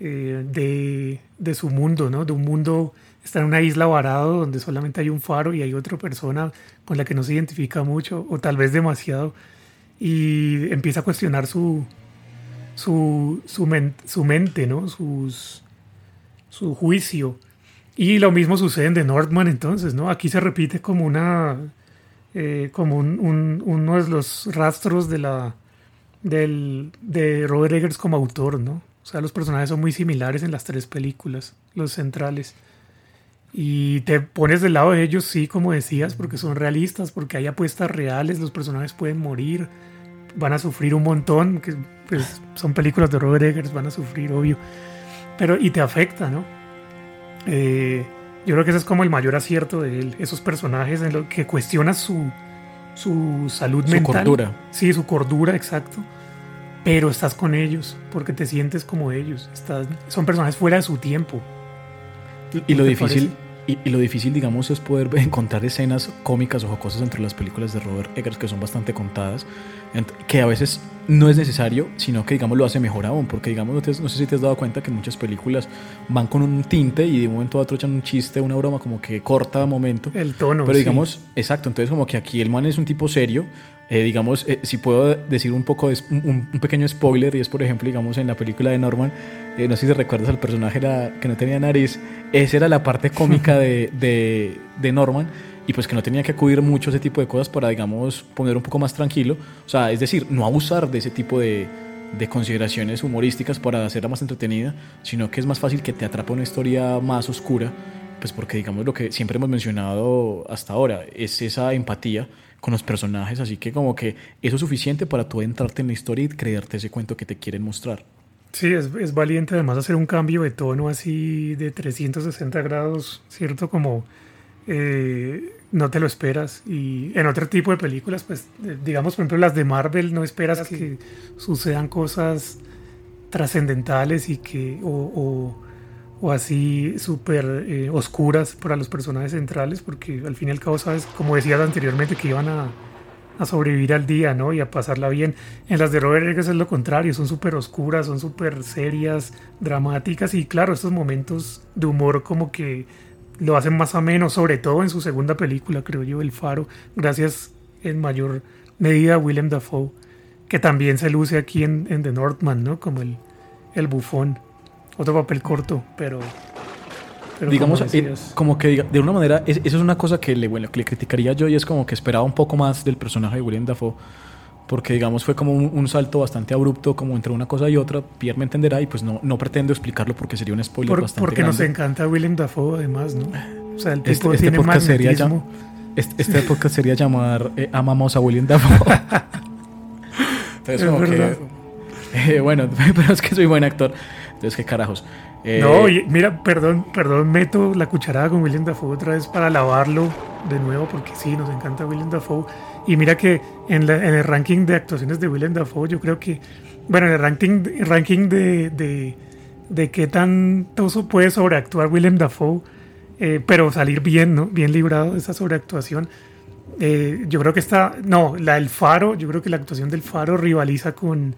eh, de, de su mundo, ¿no? De un mundo, está en una isla varado donde solamente hay un faro y hay otra persona con la que no se identifica mucho o tal vez demasiado y empieza a cuestionar su, su, su, su mente, ¿no? Su juicio. Y lo mismo sucede en The Northman entonces, ¿no? Aquí se repite como una eh, como un- un- uno de los rastros de la del, de Robert Eggers como autor, ¿no? O sea, los personajes son muy similares en las tres películas, los centrales. Y te pones del lado de ellos, sí, como decías, porque son realistas, porque hay apuestas reales, los personajes pueden morir, van a sufrir un montón, que pues, son películas de Robert Eggers, van a sufrir, obvio. Pero, y te afecta, ¿no? Eh, yo creo que ese es como el mayor acierto de él, esos personajes en lo que cuestionas su, su salud Su mental. cordura. Sí, su cordura, exacto. Pero estás con ellos, porque te sientes como ellos. Estás, son personajes fuera de su tiempo. Y lo ¿Te difícil, y, y lo difícil, digamos, es poder (laughs) encontrar escenas cómicas o jocosas entre las películas de Robert Eggers, que son bastante contadas, que a veces no es necesario, sino que, digamos, lo hace mejor aún, porque, digamos, no, te- no sé si te has dado cuenta que muchas películas van con un tinte y de un momento a otro echan un chiste, una broma, como que corta momento. El tono. Pero sí. digamos, exacto, entonces como que aquí el man es un tipo serio. Eh, digamos, eh, si puedo decir un poco, de, un, un pequeño spoiler, y es por ejemplo, digamos, en la película de Norman, eh, no sé si recuerdas al personaje la- que no tenía nariz, esa era la parte cómica de, (laughs) de, de Norman, y pues que no tenía que acudir mucho a ese tipo de cosas para, digamos, poner un poco más tranquilo. O sea, es decir, no abusar de ese tipo de, de consideraciones humorísticas para hacerla más entretenida, sino que es más fácil que te atrape una historia más oscura pues porque digamos lo que siempre hemos mencionado hasta ahora es esa empatía con los personajes, así que como que eso es suficiente para tú entrarte en la historia y creerte ese cuento que te quieren mostrar. Sí, es, es valiente además hacer un cambio de tono así de 360 grados, ¿cierto? Como eh, no te lo esperas. Y en otro tipo de películas, pues digamos, por ejemplo, las de Marvel, no esperas que sucedan cosas trascendentales y que, o, o- o así súper eh, oscuras para los personajes centrales, porque al fin y al cabo, sabes, como decías anteriormente, que iban a, sobrevivir al día, ¿no? Y a pasarla bien. En las de Robert Eggers es lo contrario, son súper oscuras, son súper serias, dramáticas y claro, estos momentos de humor como que lo hacen más ameno, sobre todo en su segunda película, creo yo, El Faro, gracias en mayor medida a Willem Dafoe, que también se luce aquí en, en The Northman, ¿no? Como el, el bufón. Otro papel corto, pero... pero digamos, como eh, como que de una manera, es- eso es una cosa que le, bueno, que le criticaría yo y es como que esperaba un poco más del personaje de William Dafoe, porque digamos fue como un, un salto bastante abrupto como entre una cosa y otra, Pierre me entenderá y pues no, no pretendo explicarlo porque sería un spoiler por- bastante porque nos grande. encanta Willem Dafoe además, ¿no? O sea, el tipo Este, este tiene podcast sería magnetismo. Este, este podcast sería llamar eh, Amamos a William Dafoe. (laughs) Entonces, Es como que. eh, bueno, (laughs) pero es que soy buen actor. Entonces, qué carajos. Eh, No, mira, perdón, perdón, meto la cucharada con William Dafoe otra vez para lavarlo de nuevo, porque sí, nos encanta William Dafoe. Y mira que en, el ranking de actuaciones de William Dafoe, yo creo que, bueno, en el ranking, ranking de, de, qué tanto puede sobreactuar William Dafoe, eh, pero salir bien, ¿no? Bien librado de esa sobreactuación. Eh, yo creo que está, no, la del Faro, yo creo que la actuación del Faro rivaliza con,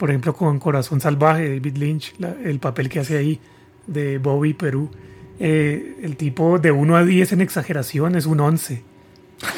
por ejemplo, con Corazón Salvaje David Lynch, la- el papel que hace ahí de Bobby Perú. Eh, el tipo de 1 a 10 en exageración es un 11.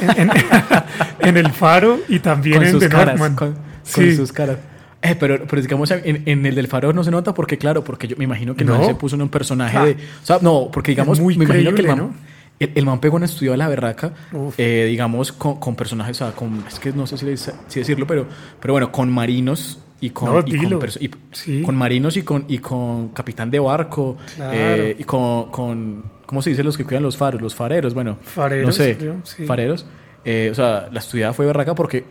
En, en- (laughs) en el Faro y también con en sus The caras. Northman. Con, con Sí. sus caras. Eh, pero, pero digamos, en, en el del faro no se nota porque, claro, porque yo me imagino que no, No. se puso en un personaje Ah. de. O sea, no, porque digamos, muy me imagino que el man, ¿no? el, el man pegó en estudio a la berraca, eh, digamos, con, con personajes, o sea, con, es que no sé si, le- si decirlo, pero, pero bueno, con marinos y con, No, y con dilo. perso- y Sí. con marinos y con, y con capitán de barco, Claro. eh, y con, con, ¿cómo se dice los que cuidan los faros? Los fareros, bueno, Fareros, no sé, sí. fareros. Eh, o sea, la estudiada fue berraca porque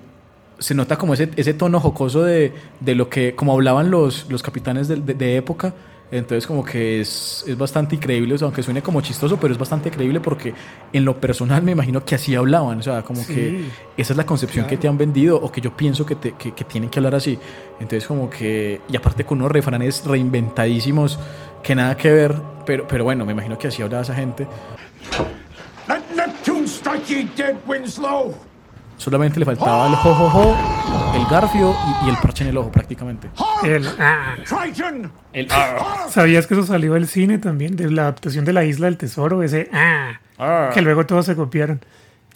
se nota como ese, ese tono jocoso de, de lo que, como hablaban los, los capitanes de, de- de época. Entonces como que es, es bastante increíble, o sea, aunque suene como chistoso, pero es bastante creíble porque en lo personal me imagino que así hablaban, o sea, como Sí. que esa es la concepción que te han vendido o que yo pienso que, te- que, que tienen que hablar así. Entonces como que, y aparte con unos refranes reinventadísimos que nada que ver, pero, pero bueno, me imagino que así hablaba esa gente. Let Neptune strike ye dead, Winslow! Solamente le faltaba el jojojo, el garfio y, y el parche en el ojo prácticamente. El, ah. El ah. ¿Sabías que eso salió del cine también? De la adaptación de La Isla del Tesoro, ese ah, Ah. que luego todos se copiaron.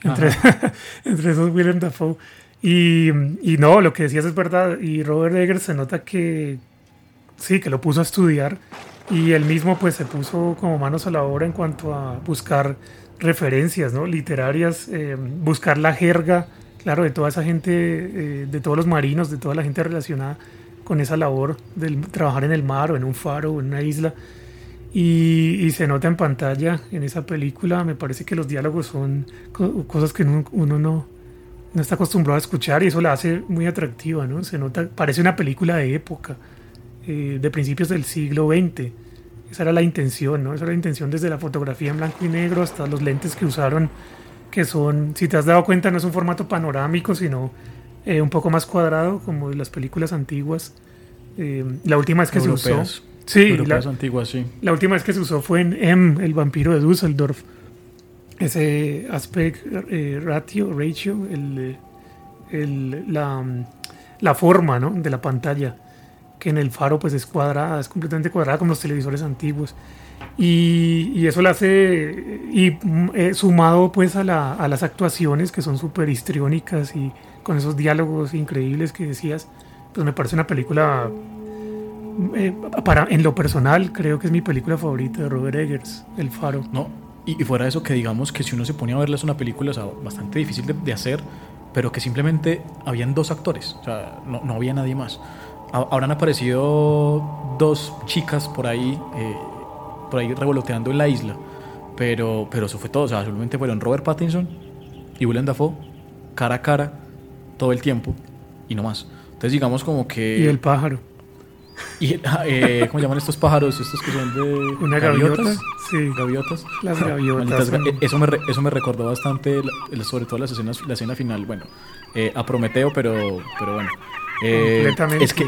Entre, (laughs) entre esos Willem Dafoe. Y, y no, lo que decías es verdad. Y Robert Eggers se nota que sí, que lo puso a estudiar. Y él mismo pues se puso como manos a la obra en cuanto a buscar referencias ¿no? literarias, eh, buscar la jerga, claro, de toda esa gente, eh, de todos los marinos, de toda la gente relacionada con esa labor de trabajar en el mar o en un faro o en una isla. Y, se nota en pantalla en esa película, me parece que los diálogos son co- cosas que no- uno no, no está acostumbrado a escuchar y eso la hace muy atractiva, ¿no? Se nota, parece una película de época, eh, de principios del siglo XX. Esa era la intención, ¿no? Esa era la intención desde la fotografía en blanco y negro hasta los lentes que usaron, que son, si te has dado cuenta, no es un formato panorámico, sino eh, un poco más cuadrado, como las películas antiguas. Eh, la última vez que se usó. Sí, la, antiguas, sí. la última vez que se usó fue en M, el vampiro de Düsseldorf. Ese aspect eh, ratio, ratio, el, el- la, la forma ¿no? de la pantalla, que en el faro pues es cuadrada, es completamente cuadrada como los televisores antiguos. Y, eso lo hace, y eh, sumado pues a, la- las actuaciones que son súper histriónicas y con esos diálogos increíbles que decías, pues me parece una película eh, para, en lo personal, creo que es mi película favorita de Robert Eggers, El Faro. No, y, y fuera de eso que digamos que si uno se pone a verla es una película o sea, bastante difícil de, de hacer, pero que simplemente habían dos actores, o sea, no, no había nadie más. A- Habrán aparecido dos chicas por ahí, eh, por ahí revoloteando en la isla, pero, pero eso fue todo, o sea, solamente fueron Robert Pattinson y Willem Dafoe, cara a cara, todo el tiempo, y no más. Entonces digamos como que... Y El Pájaro. y, eh, ¿Cómo llaman estos pájaros? Estos que son de... Una gaviota. Sí, Gaviotas. las gaviotas. Son- eh, eso, me eso me recordó bastante, sobre todo las escenas, la escena final. Bueno, eh, a Prometeo, pero, pero bueno. Eh, Completamente. es que,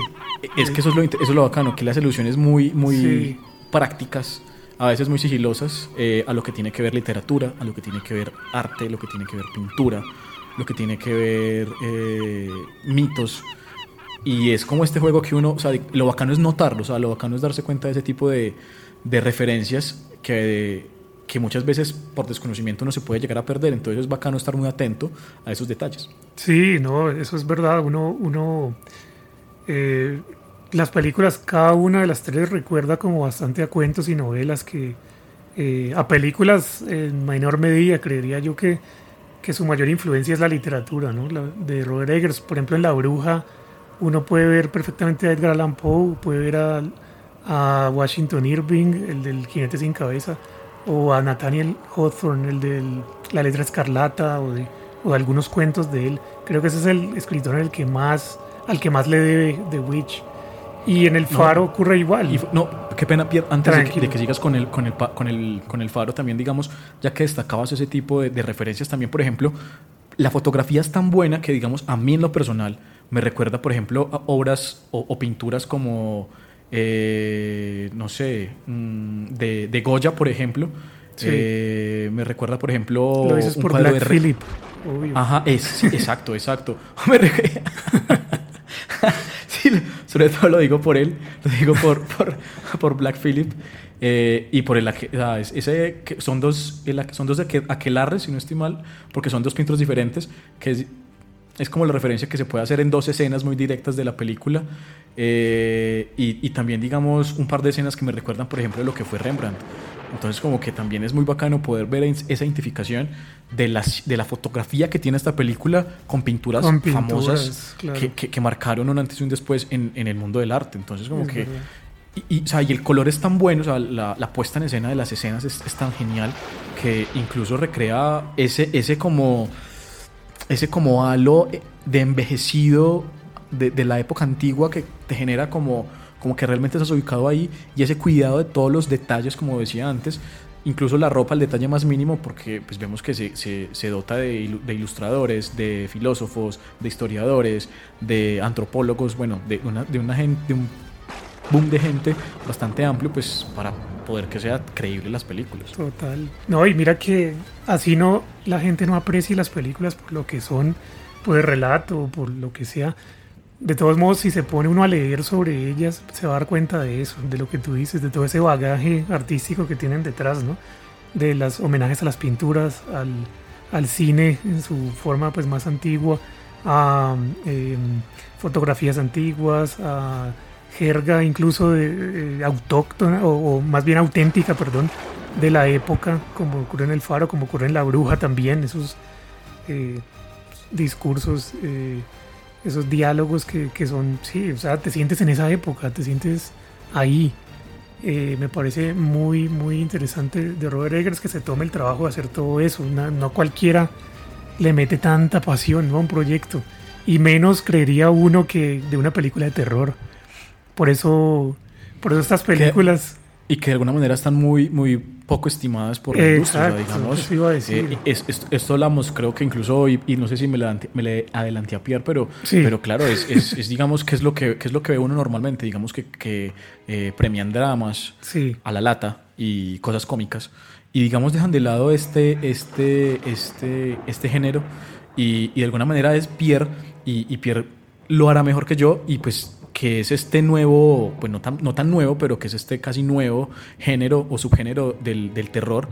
es que eso, es lo, eso es lo bacano, que las ilusiones muy, muy Sí. prácticas, a veces muy sigilosas, eh, a lo que tiene que ver literatura, a lo que tiene que ver arte, lo que tiene que ver pintura, lo que tiene que ver eh, mitos. Y es como este juego que uno, o sea, lo bacano es notarlo, o sea, lo bacano es darse cuenta de ese tipo de, de referencias que, que muchas veces por desconocimiento uno se puede llegar a perder. Entonces es bacano estar muy atento a esos detalles. Sí, no, eso es verdad. Uno, uno eh, las películas, cada una de las tres recuerda como bastante a cuentos y novelas que eh, a películas en menor medida creería yo que, que su mayor influencia es la literatura, ¿no? La, de Robert Eggers, por ejemplo, en La Bruja uno puede ver perfectamente a Edgar Allan Poe, puede ver a, a Washington Irving, el del Jinete sin cabeza, o a Nathaniel Hawthorne, el de La letra escarlata, o de, o de algunos cuentos de él. Creo que ese es el escritor el que más, al que más le debe The Witch. Y en El Faro ocurre igual. Y no, qué pena, Pierre, antes de que, de que sigas con el, con, el, con, el, con el faro, también digamos, ya que destacabas ese tipo de, de referencias, también, por ejemplo, la fotografía es tan buena que, digamos, a mí en lo personal, me recuerda, por ejemplo, a obras o, o pinturas como, eh, no sé, mm, de, de Goya, por ejemplo. Sí. Eh, me recuerda, por ejemplo, Lo dices un por cuadro Black de Re- Phillip. Obvio. Ajá, es, sí, (laughs) exacto, exacto. (laughs) (laughs) Sí, sobre todo lo digo por él, lo digo por, por, por Black Phillip eh, y por el es- ese son dos el son dos aque- aquelarres, si no estoy mal, porque son dos pinturas diferentes, que es, es como la referencia que se puede hacer en dos escenas muy directas de la película eh, y, y también digamos un par de escenas que me recuerdan, por ejemplo, lo que fue Rembrandt. Entonces como que también es muy bacano poder ver esa identificación de la, de la fotografía que tiene esta película con pinturas, Con pinturas, famosas claro. que, que- que marcaron un antes y un después en, en el mundo del arte. Entonces como Es que... Y, y, o sea, y el color es tan bueno, o sea, la, la puesta en escena de las escenas es, es tan genial que incluso recrea ese, ese como ese como halo de envejecido de, de la época antigua que te genera como, como que realmente estás ubicado ahí y ese cuidado de todos los detalles, como decía antes, incluso la ropa, el detalle más mínimo, porque pues vemos que se, se, se dota de, de ilustradores, de filósofos, de historiadores, de antropólogos, bueno, de una, de una gente, de un boom de gente bastante amplio, pues para poder que sea creíble las películas. Total. No, y mira que así no, la gente no aprecia las películas por lo que son, por el relato, por lo que sea. De todos modos, si se pone uno a leer sobre ellas, se va a dar cuenta de eso, de lo que tú dices, de todo ese bagaje artístico que tienen detrás, ¿no? De los homenajes a las pinturas, al, al cine en su forma pues más antigua, a em, fotografías antiguas, a jerga incluso de, eh, autóctona o, más bien auténtica, perdón, de la época, como ocurre en El Faro, como ocurre en La Bruja también, esos eh, discursos, eh, esos diálogos que, que son, sí, o sea, te sientes en esa época, te sientes ahí. Me parece muy, muy interesante de Robert Eggers que se tome el trabajo de hacer todo eso. Una- no cualquiera le mete tanta pasión a un proyecto. Y menos creería uno que de una película de terror. Por eso, por eso estas películas... Y que de alguna manera están muy, muy poco estimadas por la industria, Exacto, digamos. eso iba a decir. eh, es- es- esto hablamos, creo que incluso hoy, y no sé si me le, adelanté- me le adelanté a Pierre, pero, Sí. pero claro, es, es- digamos, qué es lo que, qué es lo que ve uno normalmente, digamos que, que eh, premian dramas Sí, a la lata y cosas cómicas, y digamos dejan de lado este, este, este, este género, y, y de alguna manera es Pierre, y, y Pierre lo hará mejor que yo, y pues que es este nuevo, pues no tan, no tan nuevo, pero que es este casi nuevo género o subgénero del, del terror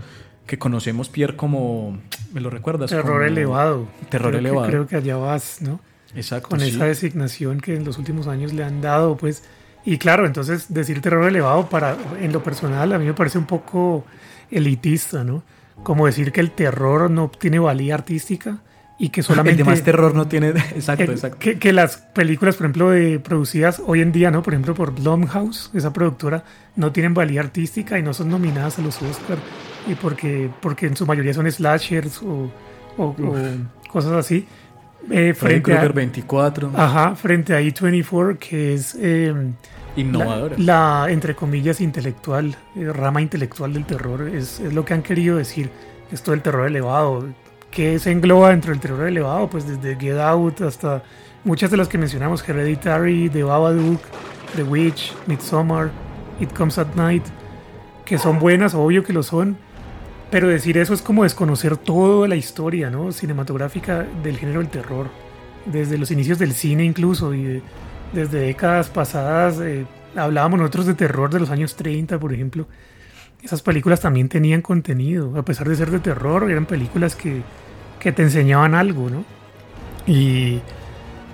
que conocemos, Pierre, como, ¿me lo recuerdas? terror Como- elevado. Terror Creo que- elevado. creo que allá vas, ¿no? Exacto. con sí. esa designación que en los últimos años le han dado, pues. Y claro, entonces decir terror elevado para, en lo personal, a mí me parece un poco elitista, ¿no? Como decir que el terror no tiene valía artística y que solamente... El demás terror no tiene... (laughs) Exacto, exacto. Que, que las películas, por ejemplo, de, producidas hoy en día, ¿no? Por ejemplo, por Blumhouse, esa productora, no tienen valía artística y no son nominadas a los Oscar y porque, porque en su mayoría son slashers o, o- o cosas así. Eh, frente a, Krueger 24, Ajá, frente a E24, que es eh, la, innovadora. la, entre comillas, intelectual, eh, rama intelectual del terror, es, es lo que han querido decir, esto del terror elevado. ¿Qué se engloba dentro del terror elevado? Pues desde Get Out hasta muchas de las que mencionamos, Hereditary, The Babadook, The Witch, Midsommar, It Comes at Night, que son buenas, obvio que lo son, pero decir eso es como desconocer toda la historia ¿no? cinematográfica del género del terror, desde los inicios del cine incluso, y de- desde décadas pasadas. eh, hablábamos nosotros de terror de los años 30, por ejemplo. Esas películas también tenían contenido, a pesar de ser de terror, eran películas que, que te enseñaban algo, ¿no? Y,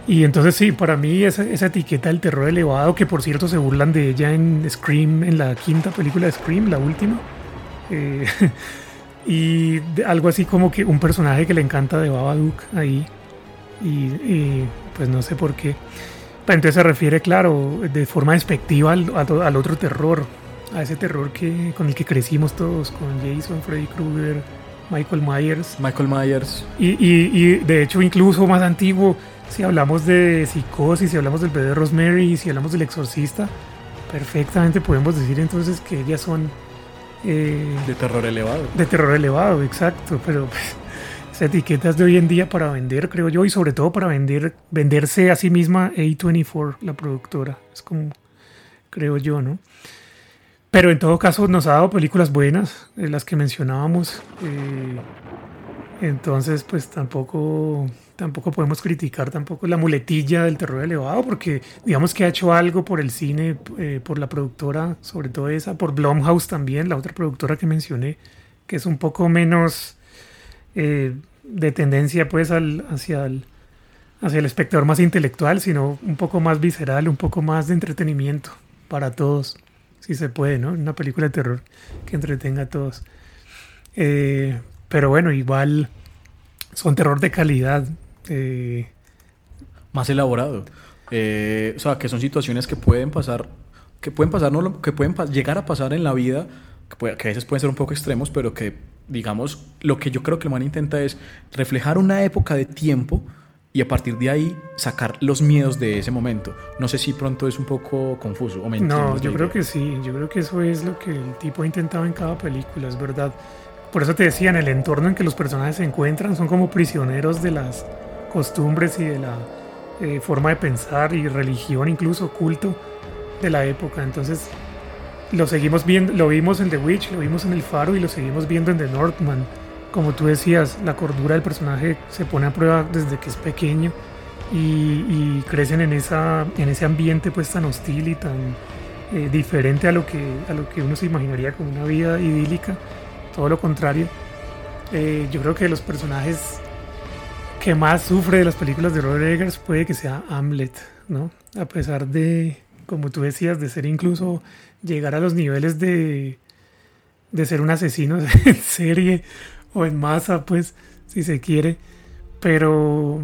y entonces sí, para mí esa, etiqueta del terror elevado, que por cierto se burlan de ella en Scream, en la quinta película de Scream, la última. eh, (laughs) y algo así como que un personaje que le encanta de Babadook ahí. Y, pues no sé por qué. Entonces se refiere, claro, de forma despectiva al- al otro terror, a ese terror que, con el que crecimos todos, con Jason, Freddy Krueger, Michael Myers. Michael Myers. Y, y- y de hecho, incluso más antiguo, si hablamos de psicosis, si hablamos del bebé de Rosemary, si hablamos del exorcista, perfectamente podemos decir entonces que ellas son eh, De terror elevado. de terror elevado, exacto, pero pues, esa etiqueta es de hoy en día para vender, creo yo, y sobre todo para vender, venderse a sí misma A24, la productora, es como, creo yo, ¿no? Pero en todo caso nos ha dado películas buenas, eh, las que mencionábamos, eh, entonces pues tampoco, tampoco podemos criticar tampoco la muletilla del terror elevado, porque digamos que ha hecho algo por el cine, eh, por la productora, sobre todo esa, por Blumhouse también, la otra productora que mencioné, que es un poco menos eh, de tendencia pues al, hacia, el, hacia el espectador más intelectual, sino un poco más visceral, un poco más de entretenimiento para todos. Si se puede, ¿no? Una película de terror que entretenga a todos. Eh, pero bueno, igual son terror de calidad. eh, más elaborado. Eh, o sea, que son situaciones que pueden pasar, que pueden pasar, no, que pueden llegar a pasar en la vida, que, puede- que a veces pueden ser un poco extremos, pero que, digamos, lo que yo creo que el man intenta es reflejar una época de tiempo y a partir de ahí sacar los miedos de ese momento. No sé si pronto es un poco confuso o me No, yo creo que sí, yo creo que eso es lo que el tipo ha intentado en cada película, es verdad. Por eso te decía, en el entorno en que los personajes se encuentran son como prisioneros de las costumbres y de la eh, forma de pensar y religión, incluso culto de la época. Entonces lo seguimos viendo, lo vimos en The Witch, lo vimos en El Faro y lo seguimos viendo en The Northman. Como tú decías, la cordura del personaje se pone a prueba desde que es pequeño y, crecen en, esa, en ese ambiente pues tan hostil y tan eh, diferente a lo, que, a lo que uno se imaginaría como una vida idílica, todo lo contrario. Eh, yo creo que los personajes que más sufre de las películas de Robert Eggers puede que sea Hamlet, ¿no? A pesar de, como tú decías, de ser incluso llegar a los niveles de, de ser un asesino (laughs) en serie o en masa, pues, si se quiere. Pero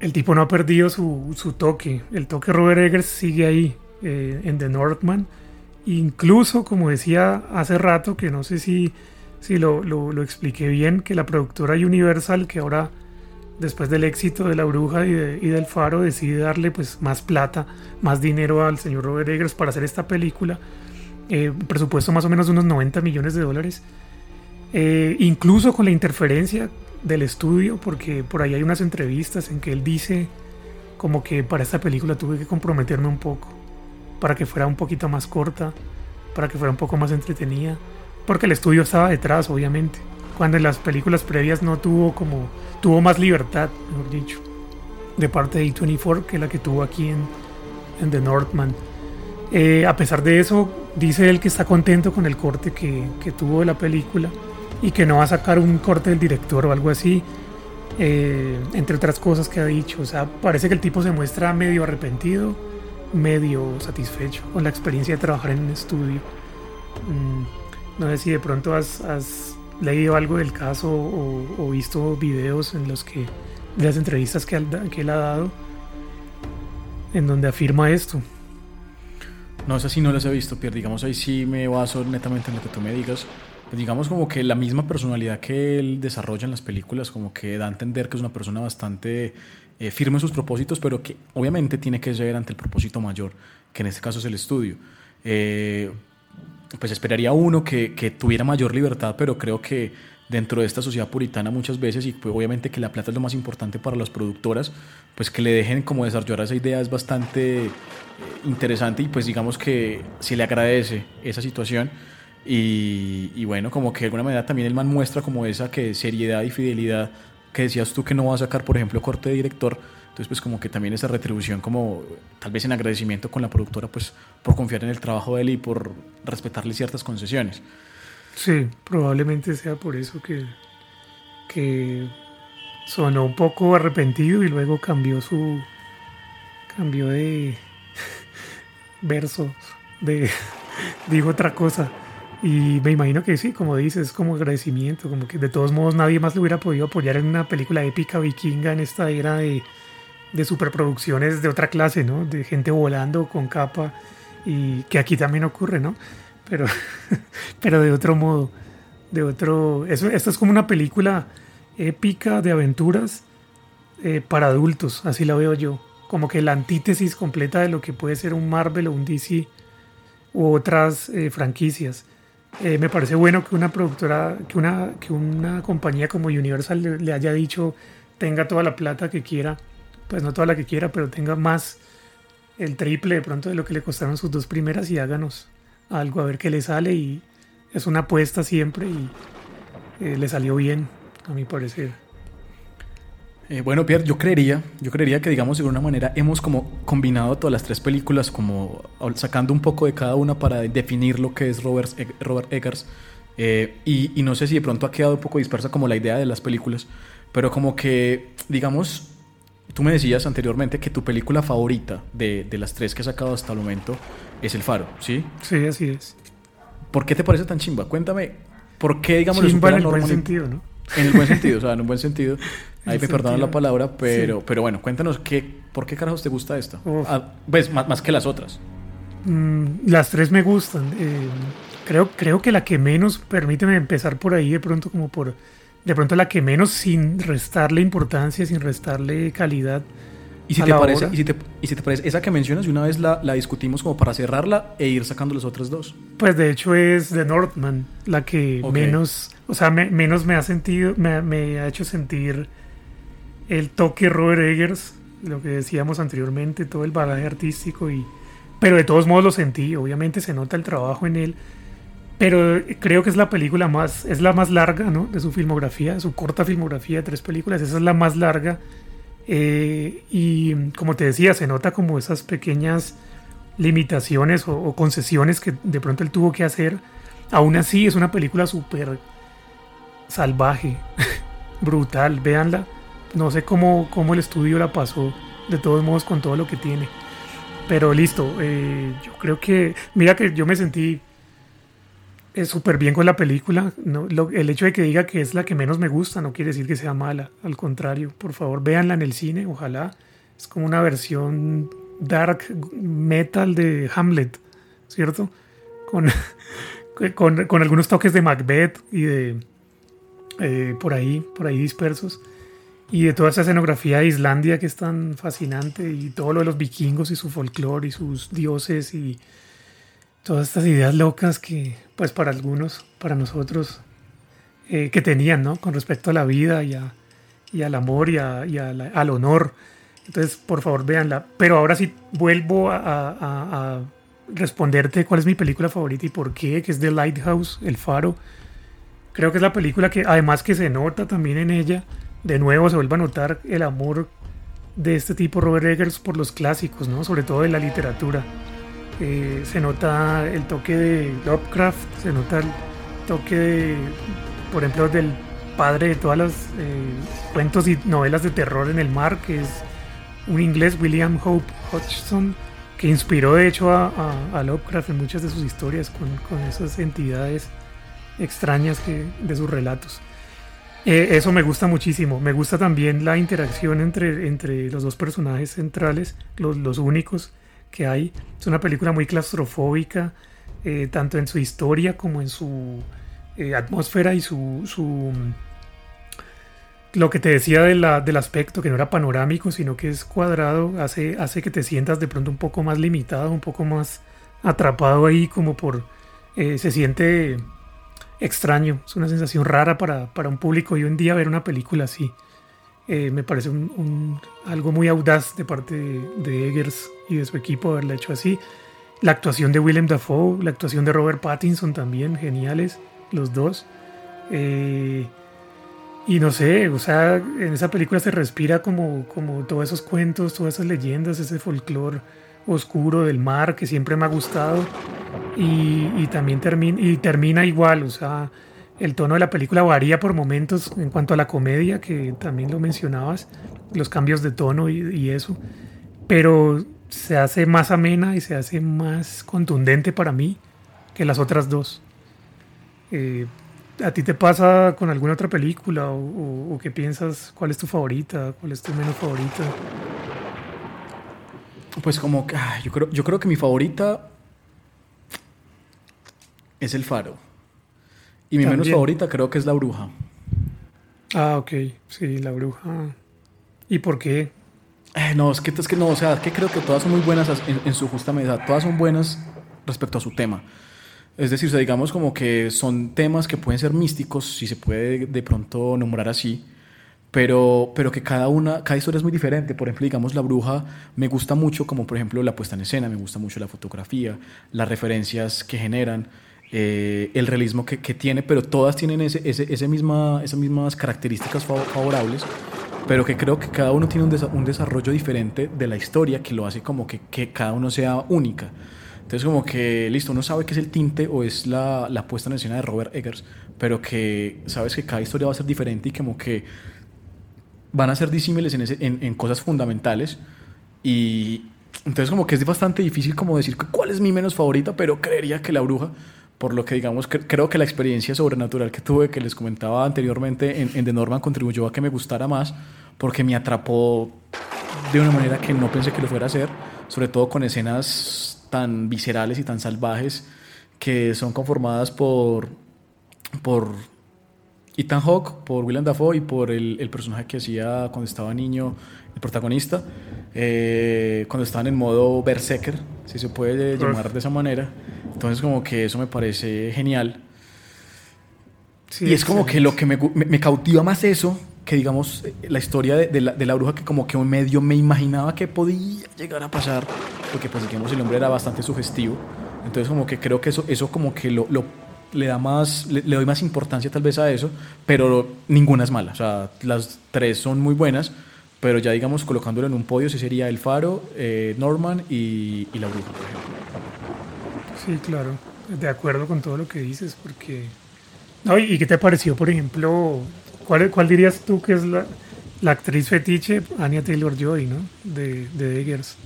el tipo no ha perdido su, su toque. El toque Robert Eggers sigue ahí eh, en The Northman. Incluso, como decía hace rato, que no sé si, si lo, lo, expliqué bien, que la productora Universal, que ahora después del éxito de La Bruja y, de- y del Faro, decide darle pues más plata, más dinero al señor Robert Eggers para hacer esta película. Eh, presupuesto más o menos unos 90 millones de dólares. Eh, incluso con la interferencia del estudio, porque por ahí hay unas entrevistas en que él dice como que para esta película tuve que comprometerme un poco, para que fuera un poquito más corta, para que fuera un poco más entretenida, porque el estudio estaba detrás, obviamente, cuando en las películas previas no tuvo como, tuvo más libertad, mejor dicho, de parte de A24 que la que tuvo aquí en, en The Northman. Eh, a pesar de eso, dice él que está contento con el corte que, que tuvo de la película y que no va a sacar un corte del director o algo así, eh, entre otras cosas que ha dicho. O sea, parece que el tipo se muestra medio arrepentido, medio satisfecho con la experiencia de trabajar en un estudio. Mm, no sé si de pronto has, leído algo del caso o, visto videos en los que, de las entrevistas que, que él ha dado, en donde afirma esto. No, esas sí no las he visto, Pierre. Digamos, ahí sí me baso netamente en lo que tú me digas. Digamos como que la misma personalidad que él desarrolla en las películas, como que da a entender que es una persona bastante eh, firme en sus propósitos, pero que obviamente tiene que ser ante el propósito mayor, que en este caso es el estudio. Eh, pues esperaría uno que, que tuviera mayor libertad, pero creo que dentro de esta sociedad puritana muchas veces, y pues obviamente que la plata es lo más importante para las productoras, pues que le dejen como desarrollar esa idea es bastante eh, interesante y pues digamos que se le agradece esa situación y, bueno, como que de alguna manera también el man muestra como esa que seriedad y fidelidad que decías tú que no va a sacar, por ejemplo, corte de director, entonces pues como que también esa retribución como tal vez en agradecimiento con la productora pues por confiar en el trabajo de él y por respetarle ciertas concesiones. Sí, probablemente sea por eso que, que sonó un poco arrepentido y luego cambió su cambió de (laughs) verso, de (laughs) dijo otra cosa. Y me imagino que sí, como dices, como agradecimiento, como que de todos modos nadie más lo hubiera podido apoyar en una película épica vikinga en esta era de, de superproducciones de otra clase, ¿no? De gente volando con capa y que aquí también ocurre, ¿no? Pero, (laughs) pero de otro modo, de otro... Eso, esto es como una película épica de aventuras eh, para adultos, así la veo yo. Como que la antítesis completa de lo que puede ser un Marvel o un DC u otras eh, franquicias. Eh, me parece bueno que una productora, que una, que una compañía como Universal le, haya dicho tenga toda la plata que quiera, pues no toda la que quiera, pero tenga más el triple de pronto de lo que le costaron sus dos primeras y háganos algo a ver qué le sale y es una apuesta siempre y eh, le salió bien a mi parecer. Eh, bueno, Pierre, yo creería, yo creería que, digamos, de alguna manera hemos como combinado todas las tres películas, como sacando un poco de cada una para definir lo que es Robert, Egg- Robert Eggers. Eh, y, y no sé si de pronto ha quedado un poco dispersa como la idea de las películas, pero como que, digamos, tú me decías anteriormente que tu película favorita de, de las tres que has sacado hasta el momento es El Faro, ¿sí? Sí, así es. ¿Por qué te parece tan chimba? Cuéntame, ¿por qué, digamos, Chimba supera en el buen sentido, ¿no? En el buen sentido, o sea, en un buen sentido. Ahí me perdonan la palabra, pero, Sí. pero bueno, cuéntanos qué, ¿por qué carajos te gusta esta? Uf. Ah, pues más, más que las otras. Mm, las tres me gustan. eh, creo, creo que la que menos, permíteme empezar por ahí de pronto como por, de pronto la que menos sin restarle importancia, sin restarle calidad. Y si, te parece, y, si te, y si te parece, esa que mencionas, de una vez la, la discutimos como para cerrarla e ir sacando las otras dos. Pues de hecho es The Northman la que Ok. menos, o sea, me- menos me ha sentido, me, me ha hecho sentir el toque Robert Eggers, lo que decíamos anteriormente, todo el bagaje artístico y, pero de todos modos lo sentí. Obviamente se nota el trabajo en él, pero creo que es la película más, es la más larga, ¿no? De su filmografía, su corta filmografía de tres películas, esa es la más larga. Eh, y como te decía, se nota como esas pequeñas limitaciones o, concesiones que de pronto él tuvo que hacer. Aún así, es una película súper salvaje, (laughs) brutal. Véanla. No sé cómo, cómo el estudio la pasó, de todos modos, con todo lo que tiene. Pero listo, eh, yo creo que. Mira que yo me sentí súper bien con la película. No, el hecho de que diga que es la que menos me gusta no quiere decir que sea mala. Al contrario, por favor, véanla en el cine, ojalá. Es como una versión dark metal de Hamlet, ¿cierto? (laughs) Con, con, con algunos toques de Macbeth y de eh, por ahí, por ahí dispersos. Y de toda esa escenografía de Islandia que es tan fascinante y todo lo de los vikingos y su folclore y sus dioses y todas estas ideas locas que, pues para algunos, para nosotros, eh, que tenían, ¿no? Con respecto a la vida y, a- y al amor y, a- al honor. Entonces, por favor, véanla. Pero ahora sí vuelvo a- a responderte cuál es mi película favorita y por qué, que es The Lighthouse, El Faro. Creo que es la película que, además que se nota también en ella, de nuevo se vuelve a notar el amor de este tipo Robert Eggers por los clásicos, ¿no? Sobre todo de la literatura. Eh, se nota el toque de Lovecraft, se nota el toque, de, por ejemplo, del padre de todas las eh, cuentos y novelas de terror en el mar, que es un inglés, William Hope Hodgson, que inspiró de hecho a, Lovecraft en muchas de sus historias con, esas entidades extrañas que, de sus relatos. Eh, eso me gusta muchísimo. Me gusta también la interacción entre, entre los dos personajes centrales, los únicos que hay. Es una película muy claustrofóbica, eh, tanto en su historia como en su eh, atmósfera y su, su lo que te decía del aspecto, que no era panorámico, sino que es cuadrado, hace, hace que te sientas de pronto un poco más limitado, un poco más atrapado ahí, como por... eh, se siente extraño, es una sensación rara para, para un público y en día ver una película así. Eh, me parece un- algo muy audaz de parte de, de Eggers y de su equipo haberla hecho así. La actuación de Willem Dafoe, la actuación de Robert Pattinson también, geniales, los dos. Eh, y no sé, o sea, en esa película se respira como, como todos esos cuentos, todas esas leyendas, ese folclore oscuro del mar que siempre me ha gustado. Y, y también termina, y termina igual, o sea, el tono de la película varía por momentos en cuanto a la comedia, que también lo mencionabas, los cambios de tono y, eso. Pero se hace más amena y se hace más contundente para mí que las otras dos. Eh, ¿A ti te pasa con alguna otra película o, qué piensas? ¿Cuál es tu favorita? ¿Cuál es tu menos favorita? Pues como ah, yo creo, yo creo que mi favorita es El Faro. Y mi menos También. favorita creo que es La Bruja. Ah, ok, sí, la bruja. ¿Y por qué? Eh, no, es que, es que no, o sea, que creo que todas son muy buenas en, en su justa medida. Todas son buenas respecto a su tema. Es decir, o sea, digamos como que son temas que pueden ser místicos, si se puede de pronto nombrar así, pero, pero que cada una, cada historia es muy diferente. Por ejemplo, digamos, La Bruja me gusta mucho, como por ejemplo la puesta en escena, me gusta mucho la fotografía, las referencias que generan, eh, el realismo que, tiene, pero todas tienen ese, ese, misma, esas mismas características fav- favorables, pero que creo que cada uno tiene un, desa- un desarrollo diferente de la historia que lo hace como que, que cada uno sea única. Entonces como que, listo, uno sabe que es el tinte o es la, la puesta en escena de Robert Eggers, pero que sabes que cada historia va a ser diferente y como que van a ser disímiles en, ese- en, cosas fundamentales y entonces como que es bastante difícil como decir cuál es mi menos favorita, pero creería que la bruja, por lo que digamos, cre- creo que la experiencia sobrenatural que tuve, que les comentaba anteriormente en, en The Norman, contribuyó a que me gustara más, porque me atrapó de una manera que no pensé que lo fuera a hacer, sobre todo con escenas tan viscerales y tan salvajes que son conformadas por, por Ethan Hawke, por William Dafoe y por el, el personaje que hacía cuando estaba niño, el protagonista, eh, cuando estaban en modo berserker, si se puede llamar de esa manera. Entonces como que eso me parece genial. Sí, y es como que lo que me, me- me cautiva más eso que digamos eh, la historia de, de la, de la bruja que como que medio me imaginaba que podía llegar a pasar porque pues digamos el hombre era bastante sugestivo. Entonces como que creo que eso eso como que lo, lo- le da más le, le doy más importancia tal vez a eso pero ninguna es mala. O sea las tres son muy buenas pero ya digamos colocándolo en un podio sí sería el faro eh, Norman y, y la bruja por ejemplo Sí, claro. De acuerdo con todo lo que dices, porque... No, ¿Y qué te pareció, por ejemplo, cuál, cuál dirías tú que es la, la actriz fetiche? Anya Taylor-Joy, ¿no? De, de Eggers.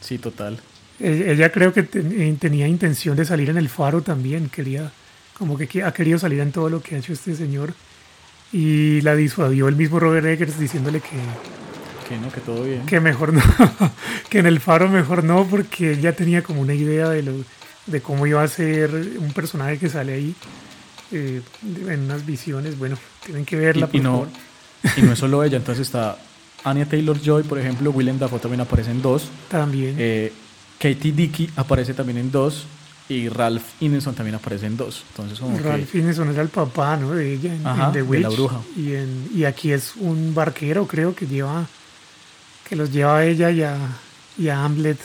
sí total E- Ella creo que eh, tenía intención de salir en el faro también, quería, como que que ha querido salir en todo lo que ha hecho este señor. Y la disuadió el mismo Robert Eggers diciéndole que, que no que todo bien que mejor no, (laughs) que en el faro mejor no, porque él ya tenía como una idea de, lo, de cómo iba a ser un personaje que sale ahí eh, en unas visiones. Bueno, tienen que verla, y, y por no, favor. (laughs) y no es solo ella, entonces está Anya Taylor Joy, por ejemplo, Willem Dafoe también aparece en dos, También. eh, Katie Dickey aparece también en dos y Ralph Ineson también aparece en dos. Entonces, como que- Ralph Fiennes era el papá, ¿no? De ella en, Ajá, en The de la bruja. Y, en, y aquí es un barquero, creo, que lleva que los lleva a ella y a, y a Hamlet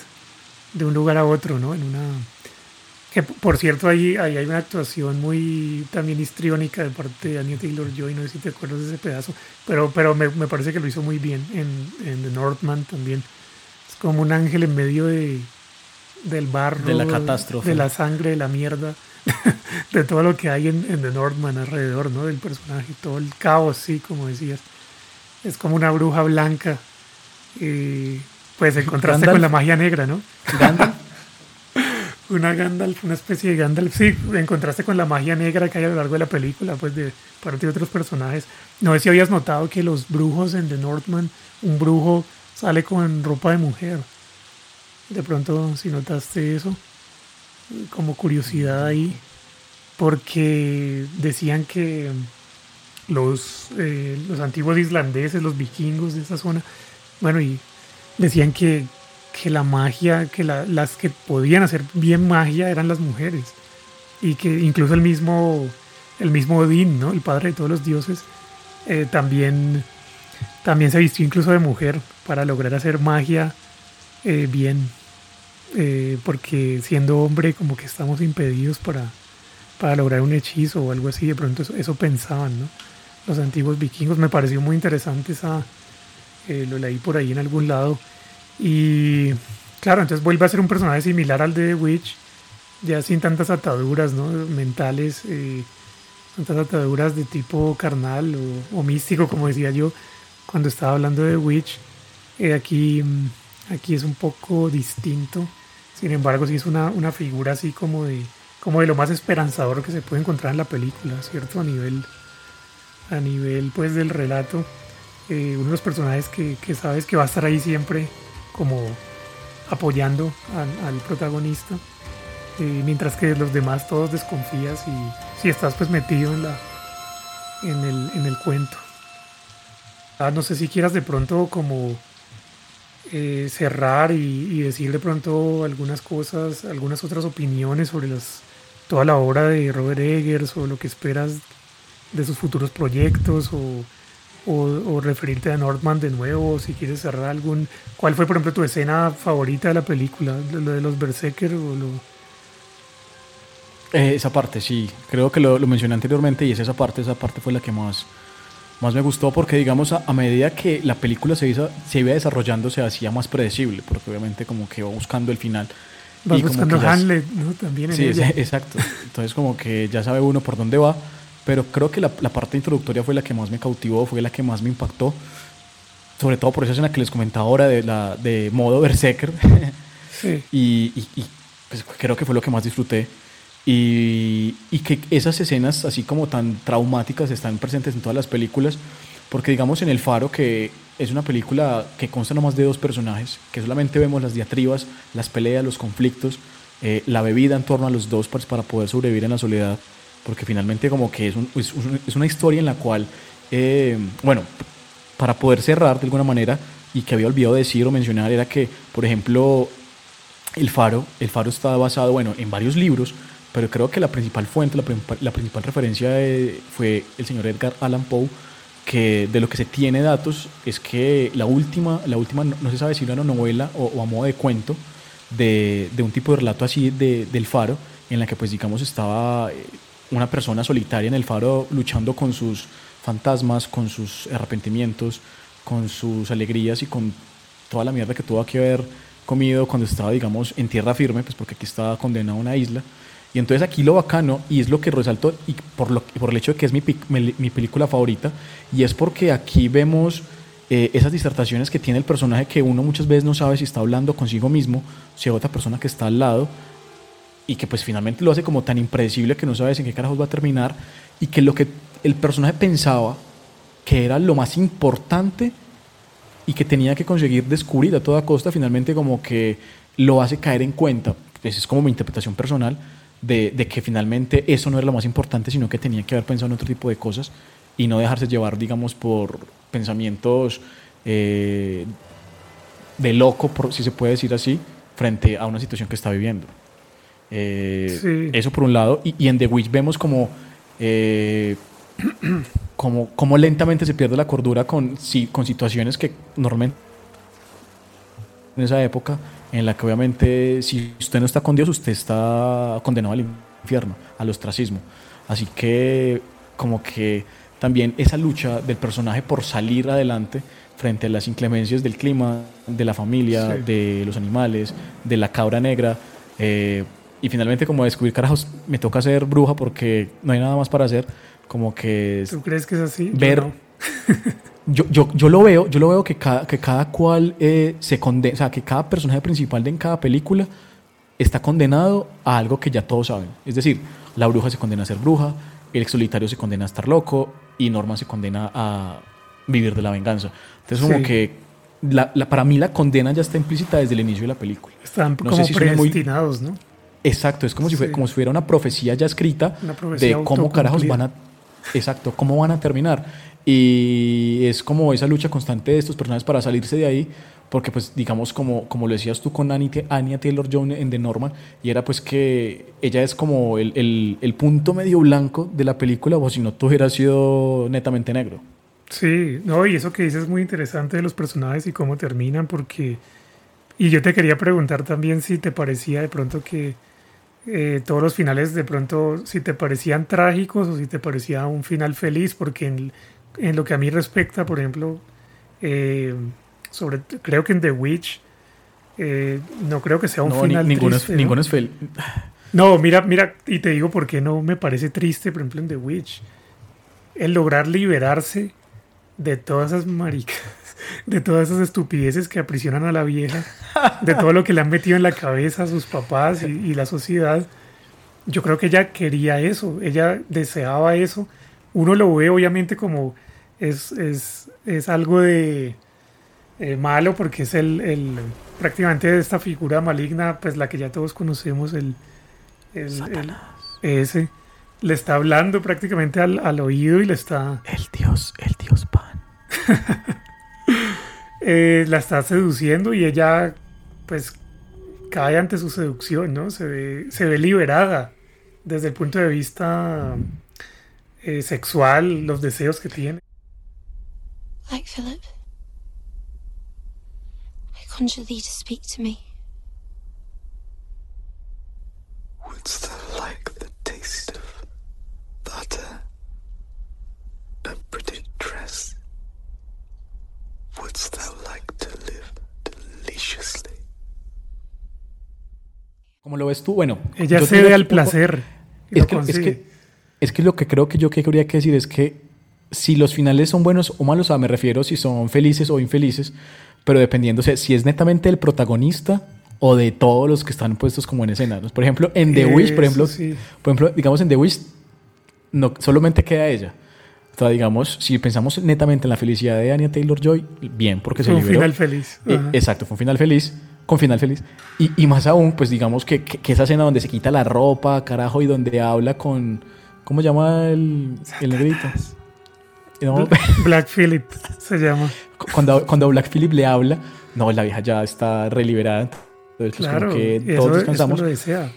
de un lugar a otro, ¿no? En una que por cierto ahí, ahí hay una actuación muy también histriónica de parte de Anya Taylor Joy, no sé si te acuerdas de ese pedazo, pero, pero me, me parece que lo hizo muy bien en, en The Northman también. Es como un ángel en medio de del barro, De la catástrofe. de la sangre, de la mierda, (laughs) de todo lo que hay en, en The Northman alrededor, ¿no? Del personaje, todo el caos, sí, como decías. Es como una bruja blanca. Y pues en contraste Gandalf. con la magia negra, ¿no? Gandalf, Una Gandalf, una especie de Gandalf, sí, en contraste con la magia negra que hay a lo largo de la película, pues de parte de otros personajes. No sé si habías notado que los brujos en The Northman, un brujo sale con ropa de mujer. De pronto, si notaste eso, como curiosidad ahí, porque decían que los, eh, los antiguos islandeses, los vikingos de esa zona, bueno, y decían que, que la magia, que la- las que podían hacer bien magia eran las mujeres. Y que incluso el mismo, el mismo Odín, ¿no? el padre de todos los dioses, eh, también, también se vistió incluso de mujer para lograr hacer magia eh, bien. Eh, porque siendo hombre como que estamos impedidos para, para lograr un hechizo o algo así. De pronto eso, pensaban, ¿no? Los antiguos vikingos. Me pareció muy interesante esa... lo leí por ahí en algún lado. Y claro, entonces vuelve a ser un personaje similar al de The Witch, ya sin tantas ataduras ¿no? mentales, eh, tantas ataduras de tipo carnal o, místico, como decía yo cuando estaba hablando de The Witch. Eh, aquí, mm, aquí es un poco distinto. Sin embargo, sí es una, una figura así como de, como de lo más esperanzador que se puede encontrar en la película, ¿cierto? A nivel, a nivel pues del relato. Eh, uno de los personajes que, que sabes que va a estar ahí siempre como apoyando al, protagonista. Eh, mientras que los demás todos desconfías y si estás pues metido en la en el, en el cuento. Ah, no sé si quieras de pronto como eh, cerrar y, y decir de pronto algunas cosas, algunas otras opiniones sobre las, toda la obra de Robert Eggers o lo que esperas de sus futuros proyectos o, o, o referirte a Northman de nuevo, si quieres cerrar algún... ¿Cuál fue, por ejemplo, tu escena favorita de la película? ¿Lo de los Berserker o lo...? Eh, esa parte, sí. Creo que lo, lo mencioné anteriormente y es esa parte, esa parte fue la que más, más me gustó porque, digamos, a, a medida que la película se, iba- se iba desarrollando se hacía más predecible, porque obviamente como que va buscando el final. Como buscando ya- Hamlet, ¿no? También en Sí, ella. sí, (laughs) exacto. Entonces como que ya sabe uno por dónde va, pero creo que la, la parte introductoria fue la que más me cautivó, fue la que más me impactó. sobre todo por esa escena que les comentaba ahora de, la, de modo berserker. Sí. (laughs) y, y- y, pues, creo que fue lo que más disfruté. Y, y que esas escenas, así como tan traumáticas, están presentes en todas las películas. Porque digamos en El Faro, que es una película que consta nomás de dos personajes, que solamente vemos las diatribas, las peleas, los conflictos, eh, la bebida en torno a los dos pues, para poder sobrevivir en la soledad. Porque finalmente como que es, un- es un- es una historia en la cual, eh, bueno, para poder cerrar de alguna manera, y que había olvidado decir o mencionar, era que, por ejemplo, el Faro, el Faro está basado, bueno, en varios libros, pero creo que la principal fuente, la, principal- referencia eh, fue el señor Edgar Allan Poe, que de lo que se tiene datos es que la última, la última no, no se sabe si era una novela o, o a modo de cuento, de, de un tipo de relato así de- del Faro, en la que pues digamos estaba eh, una persona solitaria en el Faro luchando con sus fantasmas, con sus arrepentimientos, con sus alegrías y con toda la mierda que tuvo que haber comido cuando estaba, digamos, en tierra firme, pues porque aquí estaba condenado a una isla. Y entonces aquí lo bacano, y es lo que resalto, y por, lo, por el hecho de que es mi, mi película favorita, y es porque aquí vemos eh, esas disertaciones que tiene el personaje que uno muchas veces no sabe si está hablando consigo mismo, si hay otra persona que está al lado, y que pues finalmente lo hace como tan impredecible que no sabes en qué carajos va a terminar, y que lo que el personaje pensaba que era lo más importante y que tenía que conseguir descubrir a toda costa, finalmente como que lo hace caer en cuenta. Esa es como mi interpretación personal de, de que finalmente eso no era lo más importante, sino que tenía que haber pensado en otro tipo de cosas y no dejarse llevar, digamos, por pensamientos eh, de loco, si se puede decir así, frente a una situación que está viviendo. Eh, Sí. Eso por un lado. Y, y en The Witch vemos como, eh, (clears throat) como, como lentamente se pierde la cordura con, si- con situaciones que normalmente en esa época en la que obviamente si usted no está con Dios, usted está condenado al infierno, al ostracismo. Así que como que también esa lucha del personaje por salir adelante frente a las inclemencias del clima, de la familia, Sí. de los animales, de la cabra negra, eh, y finalmente como descubrir, carajos, me toca ser bruja porque no hay nada más para hacer, como que es- ¿Tú crees que es así? Yo ver no. (laughs) yo, yo, yo lo veo, yo lo veo que cada, que cada cual eh, se condena, o sea, que cada personaje principal de en cada película está condenado a algo que ya todos saben. Es decir, la bruja se condena a ser bruja, el ex solitario se condena a estar loco y Norma se condena a vivir de la venganza. Entonces, como Sí. que la, la- para mí la condena ya está implícita desde el inicio de la película. Están No como sé si suena muy- predestinados, ¿no? Exacto, es como si, fue, Sí. como si fuera una profecía ya escrita Una profecía de cómo carajos van a... Exacto, cómo van a terminar. Y es como esa lucha constante de estos personajes para salirse de ahí, porque pues digamos como, como lo decías tú con Annie- Anya Taylor-Joy en The Norman, y era pues que ella es como el, el- el punto medio blanco de la película, o si no tú hubieras sido netamente negro. Sí, no, y eso que dices es muy interesante de los personajes y cómo terminan, porque... Y yo te quería preguntar también si te parecía de pronto que eh, todos los finales de pronto, si te parecían trágicos o si te parecía un final feliz, porque en, en lo que a mí respecta, por ejemplo, eh, sobre, creo que en The Witch, eh, no creo que sea un No, ni- final ninguno, triste, es, ¿no? ninguno es fel- No, mira, mira, y te digo por qué no me parece triste, por ejemplo, en The Witch. El lograr liberarse de todas esas maricas, de todas esas estupideces que aprisionan a la vieja, de todo lo que le han metido en la cabeza a sus papás y, y la sociedad. Yo creo que ella quería eso, ella deseaba eso. Uno lo ve obviamente como es, es, es algo de eh, malo porque es el, el prácticamente esta figura maligna, pues la que ya todos conocemos, el, el- el- ese le está hablando prácticamente al, al oído y le está El dios, el dios pan. (laughs) eh, la está seduciendo y ella pues cae ante su seducción, ¿no? Se ve, se ve liberada desde el punto de vista eh, sexual, los deseos que tiene. Like Philip, I conjure thee to speak to me. Wouldst thou like the taste of butter? A pretty? Wouldst thou like to live deliciously? ¿Cómo lo ves tú? Bueno, Ella yo cede al placer. y Es lo que, es, que, es que lo que creo que yo que habría que decir es que si los finales son buenos o malos, o sea, me refiero si son felices o infelices, pero dependiendo, o sea, si es netamente el protagonista o de todos los que están puestos como en escena. ¿no? Por ejemplo, en The Wish, por Eso ejemplo, sí. por ejemplo, digamos en The Wish, no, solamente queda ella. O sea, digamos, si pensamos netamente en la felicidad de Anya Taylor Joy, bien, porque se Fue un liberó. final feliz. Eh, exacto, fue un final feliz, con final feliz. Y, y más aún, pues digamos que, que- que esa escena donde se quita la ropa, carajo, y donde habla con. ¿Cómo se llama el, el negrito? No, Black Phillip se llama. cuando, cuando Black Phillip le habla, no, la vieja ya está reliberada. Entonces, pues, Claro, como que eso, todos eso descansamos. lo desea.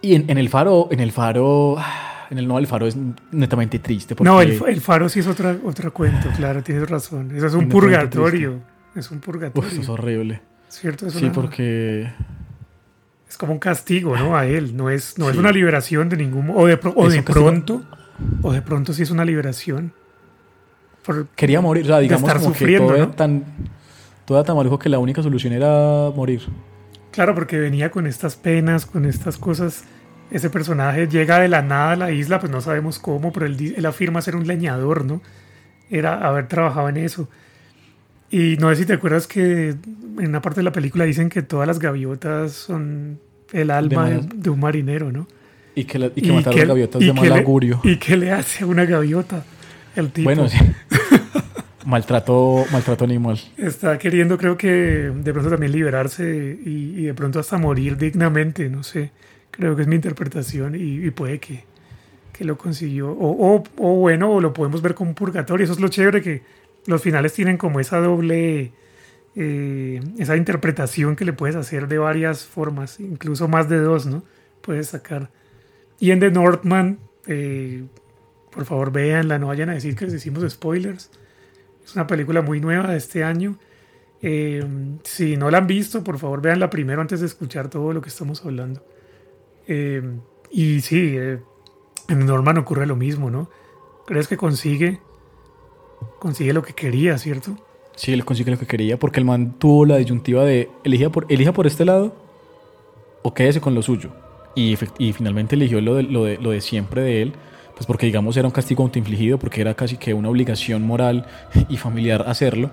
Y en, en el faro, en el faro, ah, en el no, el faro es netamente triste. Porque, No, el, el faro sí es otra, otro cuento, claro, tienes razón. Eso es un purgatorio. Es un Uf, purgatorio. eso es horrible. ¿Cierto? Es Sí, una- porque. es como un castigo, ¿no? A él. No es, no es una liberación de ningún O de, o de pronto. O de pronto sí es una liberación. Por- Quería morir, o sea, digamos estar como que todo ¿no? era tan. Todo era tan maluco que la única solución era morir. Claro, porque venía con estas penas, con estas cosas. Ese personaje llega de la nada a la isla, pues no sabemos cómo, pero él, él afirma ser un leñador, ¿no? Era haber trabajado en eso. Y no sé si te acuerdas que en una parte de la película dicen que todas las gaviotas son el alma de, un marinero, ¿no? Y que, la- y que gaviotas y de que mal le- augurio. ¿Y qué le hace a una gaviota? El tipo Bueno, sí. (laughs) maltrato, maltrato animal. está queriendo, creo que de pronto también liberarse y, y de pronto hasta morir dignamente, no sé. Creo que es mi interpretación y, puede que, que lo consiguió. O, o- bueno, o lo podemos ver como un purgatorio. Eso es lo chévere que los finales tienen como esa doble, eh, esa interpretación que le puedes hacer de varias formas, incluso más de dos, ¿no? Puedes sacar. Y en The Northman, eh, por favor véanla, no vayan a decir que les decimos spoilers. Es una película muy nueva de este año. Eh, si no la han visto, por favor véanla primero antes de escuchar todo lo que estamos hablando. Eh, y sí, eh, en Norman ocurre lo mismo, ¿no? ¿Crees que consigue? Consigue lo que quería, ¿cierto? Sí, él consigue lo que quería porque el man tuvo la disyuntiva de elija por, elija por este lado o quédese con lo suyo. Y, y finalmente eligió lo de, lo, de, lo de siempre de él, pues porque digamos era un castigo autoinfligido, porque era casi que una obligación moral (laughs) y familiar hacerlo.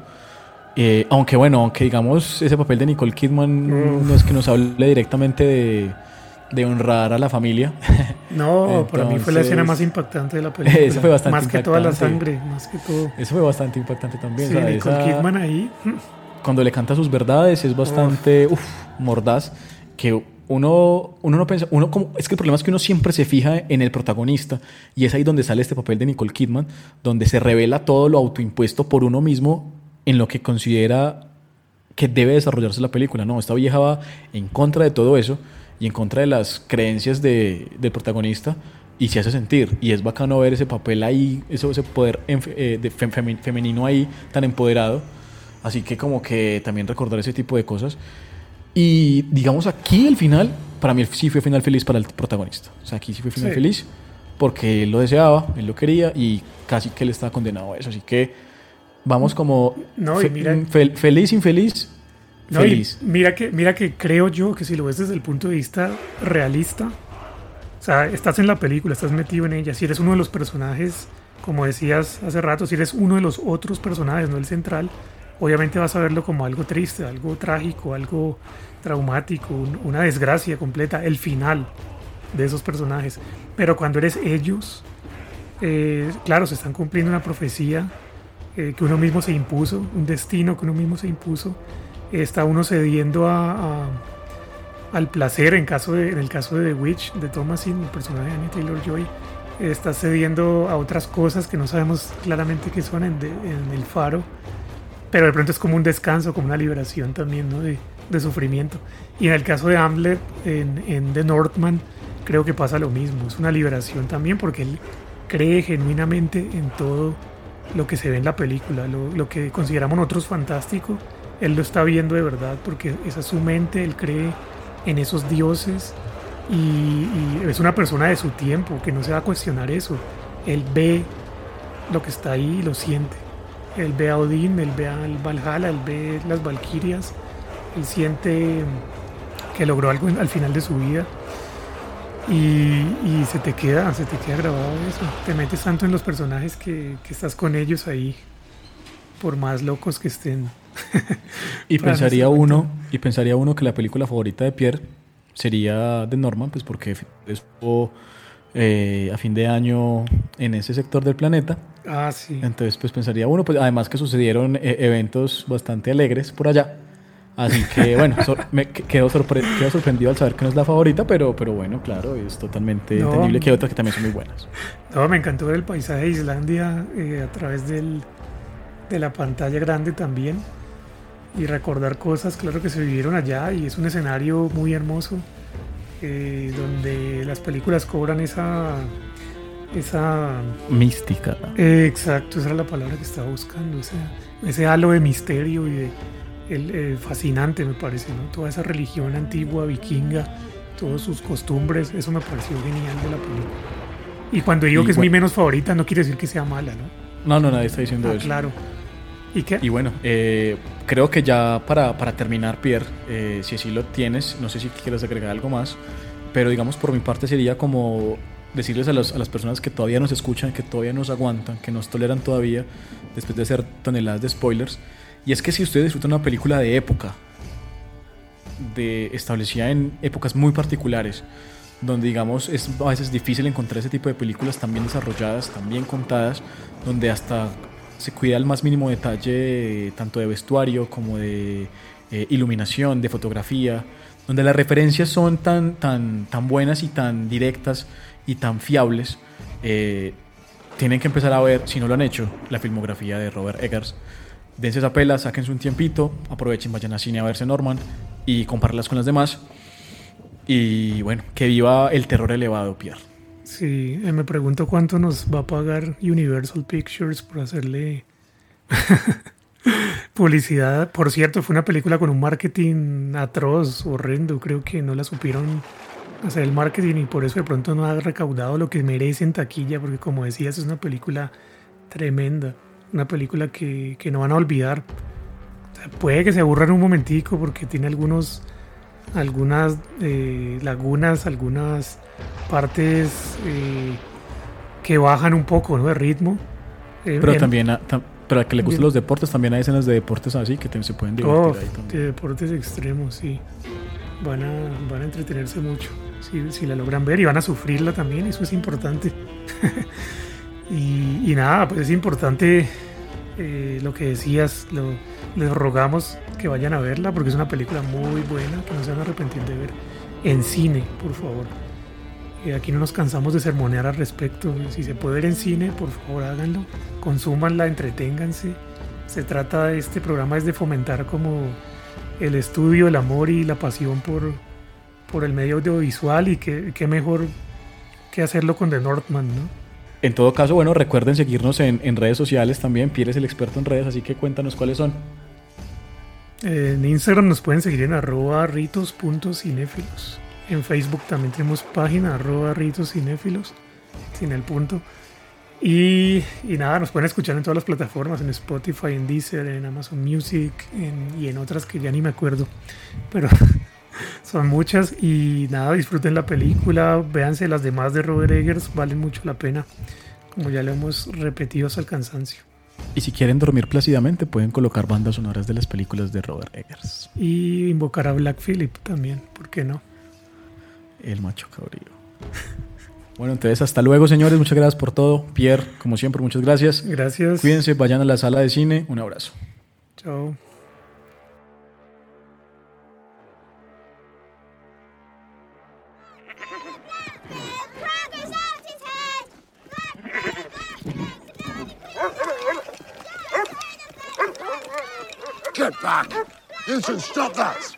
Eh, aunque bueno, aunque digamos ese papel de Nicole Kidman no es que nos hable directamente de, de honrar a la familia. (laughs) No, para mí fue la escena Entonces- más impactante de la película. (laughs) Eso fue bastante Más que toda la impactante. sangre, más que todo. Eso fue bastante impactante también. Sí, o sea, Nicole esa- Kidman ahí. mm, cuando le canta sus verdades es bastante uf, mordaz que uno uno no piensa uno como es que el problema es que uno siempre se fija en el protagonista y es ahí donde sale este papel de Nicole Kidman donde se revela todo lo autoimpuesto por uno mismo en lo que considera que debe desarrollarse la película no esta vieja va en contra de todo eso y en contra de las creencias de- del protagonista y se hace sentir y es bacano ver ese papel ahí eso, ese poder eh, de fem- femenino ahí tan empoderado Así que como que también recordar ese tipo de cosas. Y digamos aquí el final, para mí sí fue final feliz para el protagonista. O sea, aquí sí fue final Sí. feliz porque él lo deseaba, él lo quería y casi que él estaba condenado a eso. Así que vamos como No, fe- mira- fel- feliz, infeliz, No, feliz. mira que, mira que creo yo que si lo ves desde el punto de vista realista, o sea, estás en la película, estás metido en ella, si eres uno de los personajes, como decías hace rato, si eres uno de los otros personajes, no el central, obviamente vas a verlo como algo triste, algo trágico, algo traumático, un- una desgracia completa, el final de esos personajes. Pero cuando eres ellos, eh, claro, se están cumpliendo una profecía eh, que uno mismo se impuso, un destino que uno mismo se impuso. Está uno cediendo a, al placer en, caso de, en el caso de The Witch, de Thomasin, el personaje de Anya Taylor Joy. Está cediendo a otras cosas que no sabemos claramente qué son en el faro. Pero de pronto es como un descanso, como una liberación también, ¿no? De, de sufrimiento. Y en el caso de Hamlet, en, en The Northman, creo que pasa lo mismo. Es una liberación también porque él cree genuinamente en todo lo que se ve en la película, lo, lo que consideramos nosotros fantástico, él lo está viendo de verdad porque esa es su mente, él cree en esos dioses y, es una persona de su tiempo que no se va a cuestionar eso. Él ve lo que está ahí y lo siente. Él ve a Odín, él ve al Valhalla, él ve las Valquirias, él siente que logró algo al final de su vida. Y, se te queda, se te queda grabado eso. Te metes tanto en los personajes que estás con ellos ahí, por más locos que estén. Y (laughs) Para pensaría uno, y pensaría uno que la película favorita de Pierre sería de Norman, pues porque estuvo eh, a fin de año en ese sector del planeta. Ah, sí. Entonces, pues pensaría uno, pues además que sucedieron eh, eventos bastante alegres por allá. Así que (laughs) bueno, so- me que- quedo, sorpre- quedo sorprendido al saber que no es la favorita, pero, pero bueno, claro, es totalmente No. entendible que hay otras que también son muy buenas. No, me encantó ver el paisaje de Islandia eh, a través del, de la pantalla grande también y recordar cosas, claro que se vivieron allá y es un escenario muy hermoso eh, donde las películas cobran esa esa Mística. eh, exacto esa era la palabra que estaba buscando ese, ese halo de misterio y de el, eh, fascinante me parece no toda esa religión antigua vikinga todas sus costumbres eso me pareció genial de la película. Y cuando digo Y que es mi menos favorita no quiere decir que sea mala no No, no, nadie está diciendo Ah, eso. claro y qué Y bueno, eh, creo que ya para, para terminar, Pierre, eh, si así lo tienes, no sé si quieres agregar algo más, pero digamos por mi parte sería como decirles a, los- a las personas que todavía nos escuchan, que todavía nos aguantan, que nos toleran todavía, después de hacer toneladas de spoilers, y es que si ustedes disfrutan una película de época, de, establecida en épocas muy particulares, donde digamos es a veces difícil encontrar ese tipo de películas tan bien desarrolladas, tan bien contadas, donde hasta se cuida el más mínimo detalle tanto de vestuario como de eh, iluminación, de fotografía, donde las referencias son tan, tan, tan buenas y tan directas y tan fiables, eh, tienen que empezar a ver, si no lo han hecho, la filmografía de Robert Eggers. Dense esa pela, sáquense un tiempito, aprovechen, vayan a cine a verse Norman y compararlas con las demás. Y bueno, que viva el terror elevado, Pierre. Sí, eh, me pregunto cuánto nos va a pagar Universal Pictures por hacerle (laughs) publicidad. Por cierto, fue una película con un marketing atroz, horrendo. Creo que no la supieron hacer el marketing y por eso de pronto no ha recaudado lo que merece en taquilla, porque como decías, es una película tremenda. Una película que, que no van a olvidar. Puede que se aburran un momentico porque tiene algunos algunas eh, lagunas, algunas partes eh, que bajan un poco ¿no? de ritmo. Eh, Pero en- también, a- tam- pero a que le gusten los deportes, también hay escenas de deportes así que te- se pueden divertir Oh, ahí de también. deportes extremos, sí. Van a, van a entretenerse mucho si, si la logran ver y van a sufrirla también, eso es importante. (laughs) y, y nada, pues es importante eh, lo que decías, les rogamos que vayan a verla porque es una película muy buena, que no se van a arrepentir de ver en cine, por favor. Eh, aquí no nos cansamos de sermonear al respecto. Si se puede ver en cine, por favor háganlo. Consúmanla, entreténganse. Se trata de este programa es de fomentar como el estudio, el amor y la pasión por, por el medio audiovisual y qué, qué mejor que hacerlo con The Northman, ¿no? En todo caso, bueno, recuerden seguirnos en, en redes sociales también. Pierre es el experto en redes, así que cuéntanos cuáles son. Eh, En Instagram nos pueden seguir en arroba ritos.cinéfilos. En Facebook también tenemos página arroba ritoscinéfilos, sin el punto. Y, y nada, nos pueden escuchar en todas las plataformas, en Spotify, en Deezer, en Amazon Music y en otras que ya ni me acuerdo. Pero (laughs) son muchas y nada, disfruten la película, véanse las demás de Robert Eggers, valen mucho la pena, como ya lo hemos repetido hasta el cansancio. Y si quieren dormir plácidamente, pueden colocar bandas sonoras de las películas de Robert Eggers, Y invocar a Black Phillip también, ¿por qué no? el macho cabrío. (laughs) Bueno, entonces hasta luego, señores. Muchas gracias por todo. Pierre, como siempre, muchas gracias. Gracias. Cuídense, vayan a la sala de cine. Un abrazo. Chao. Get back! You should stop that!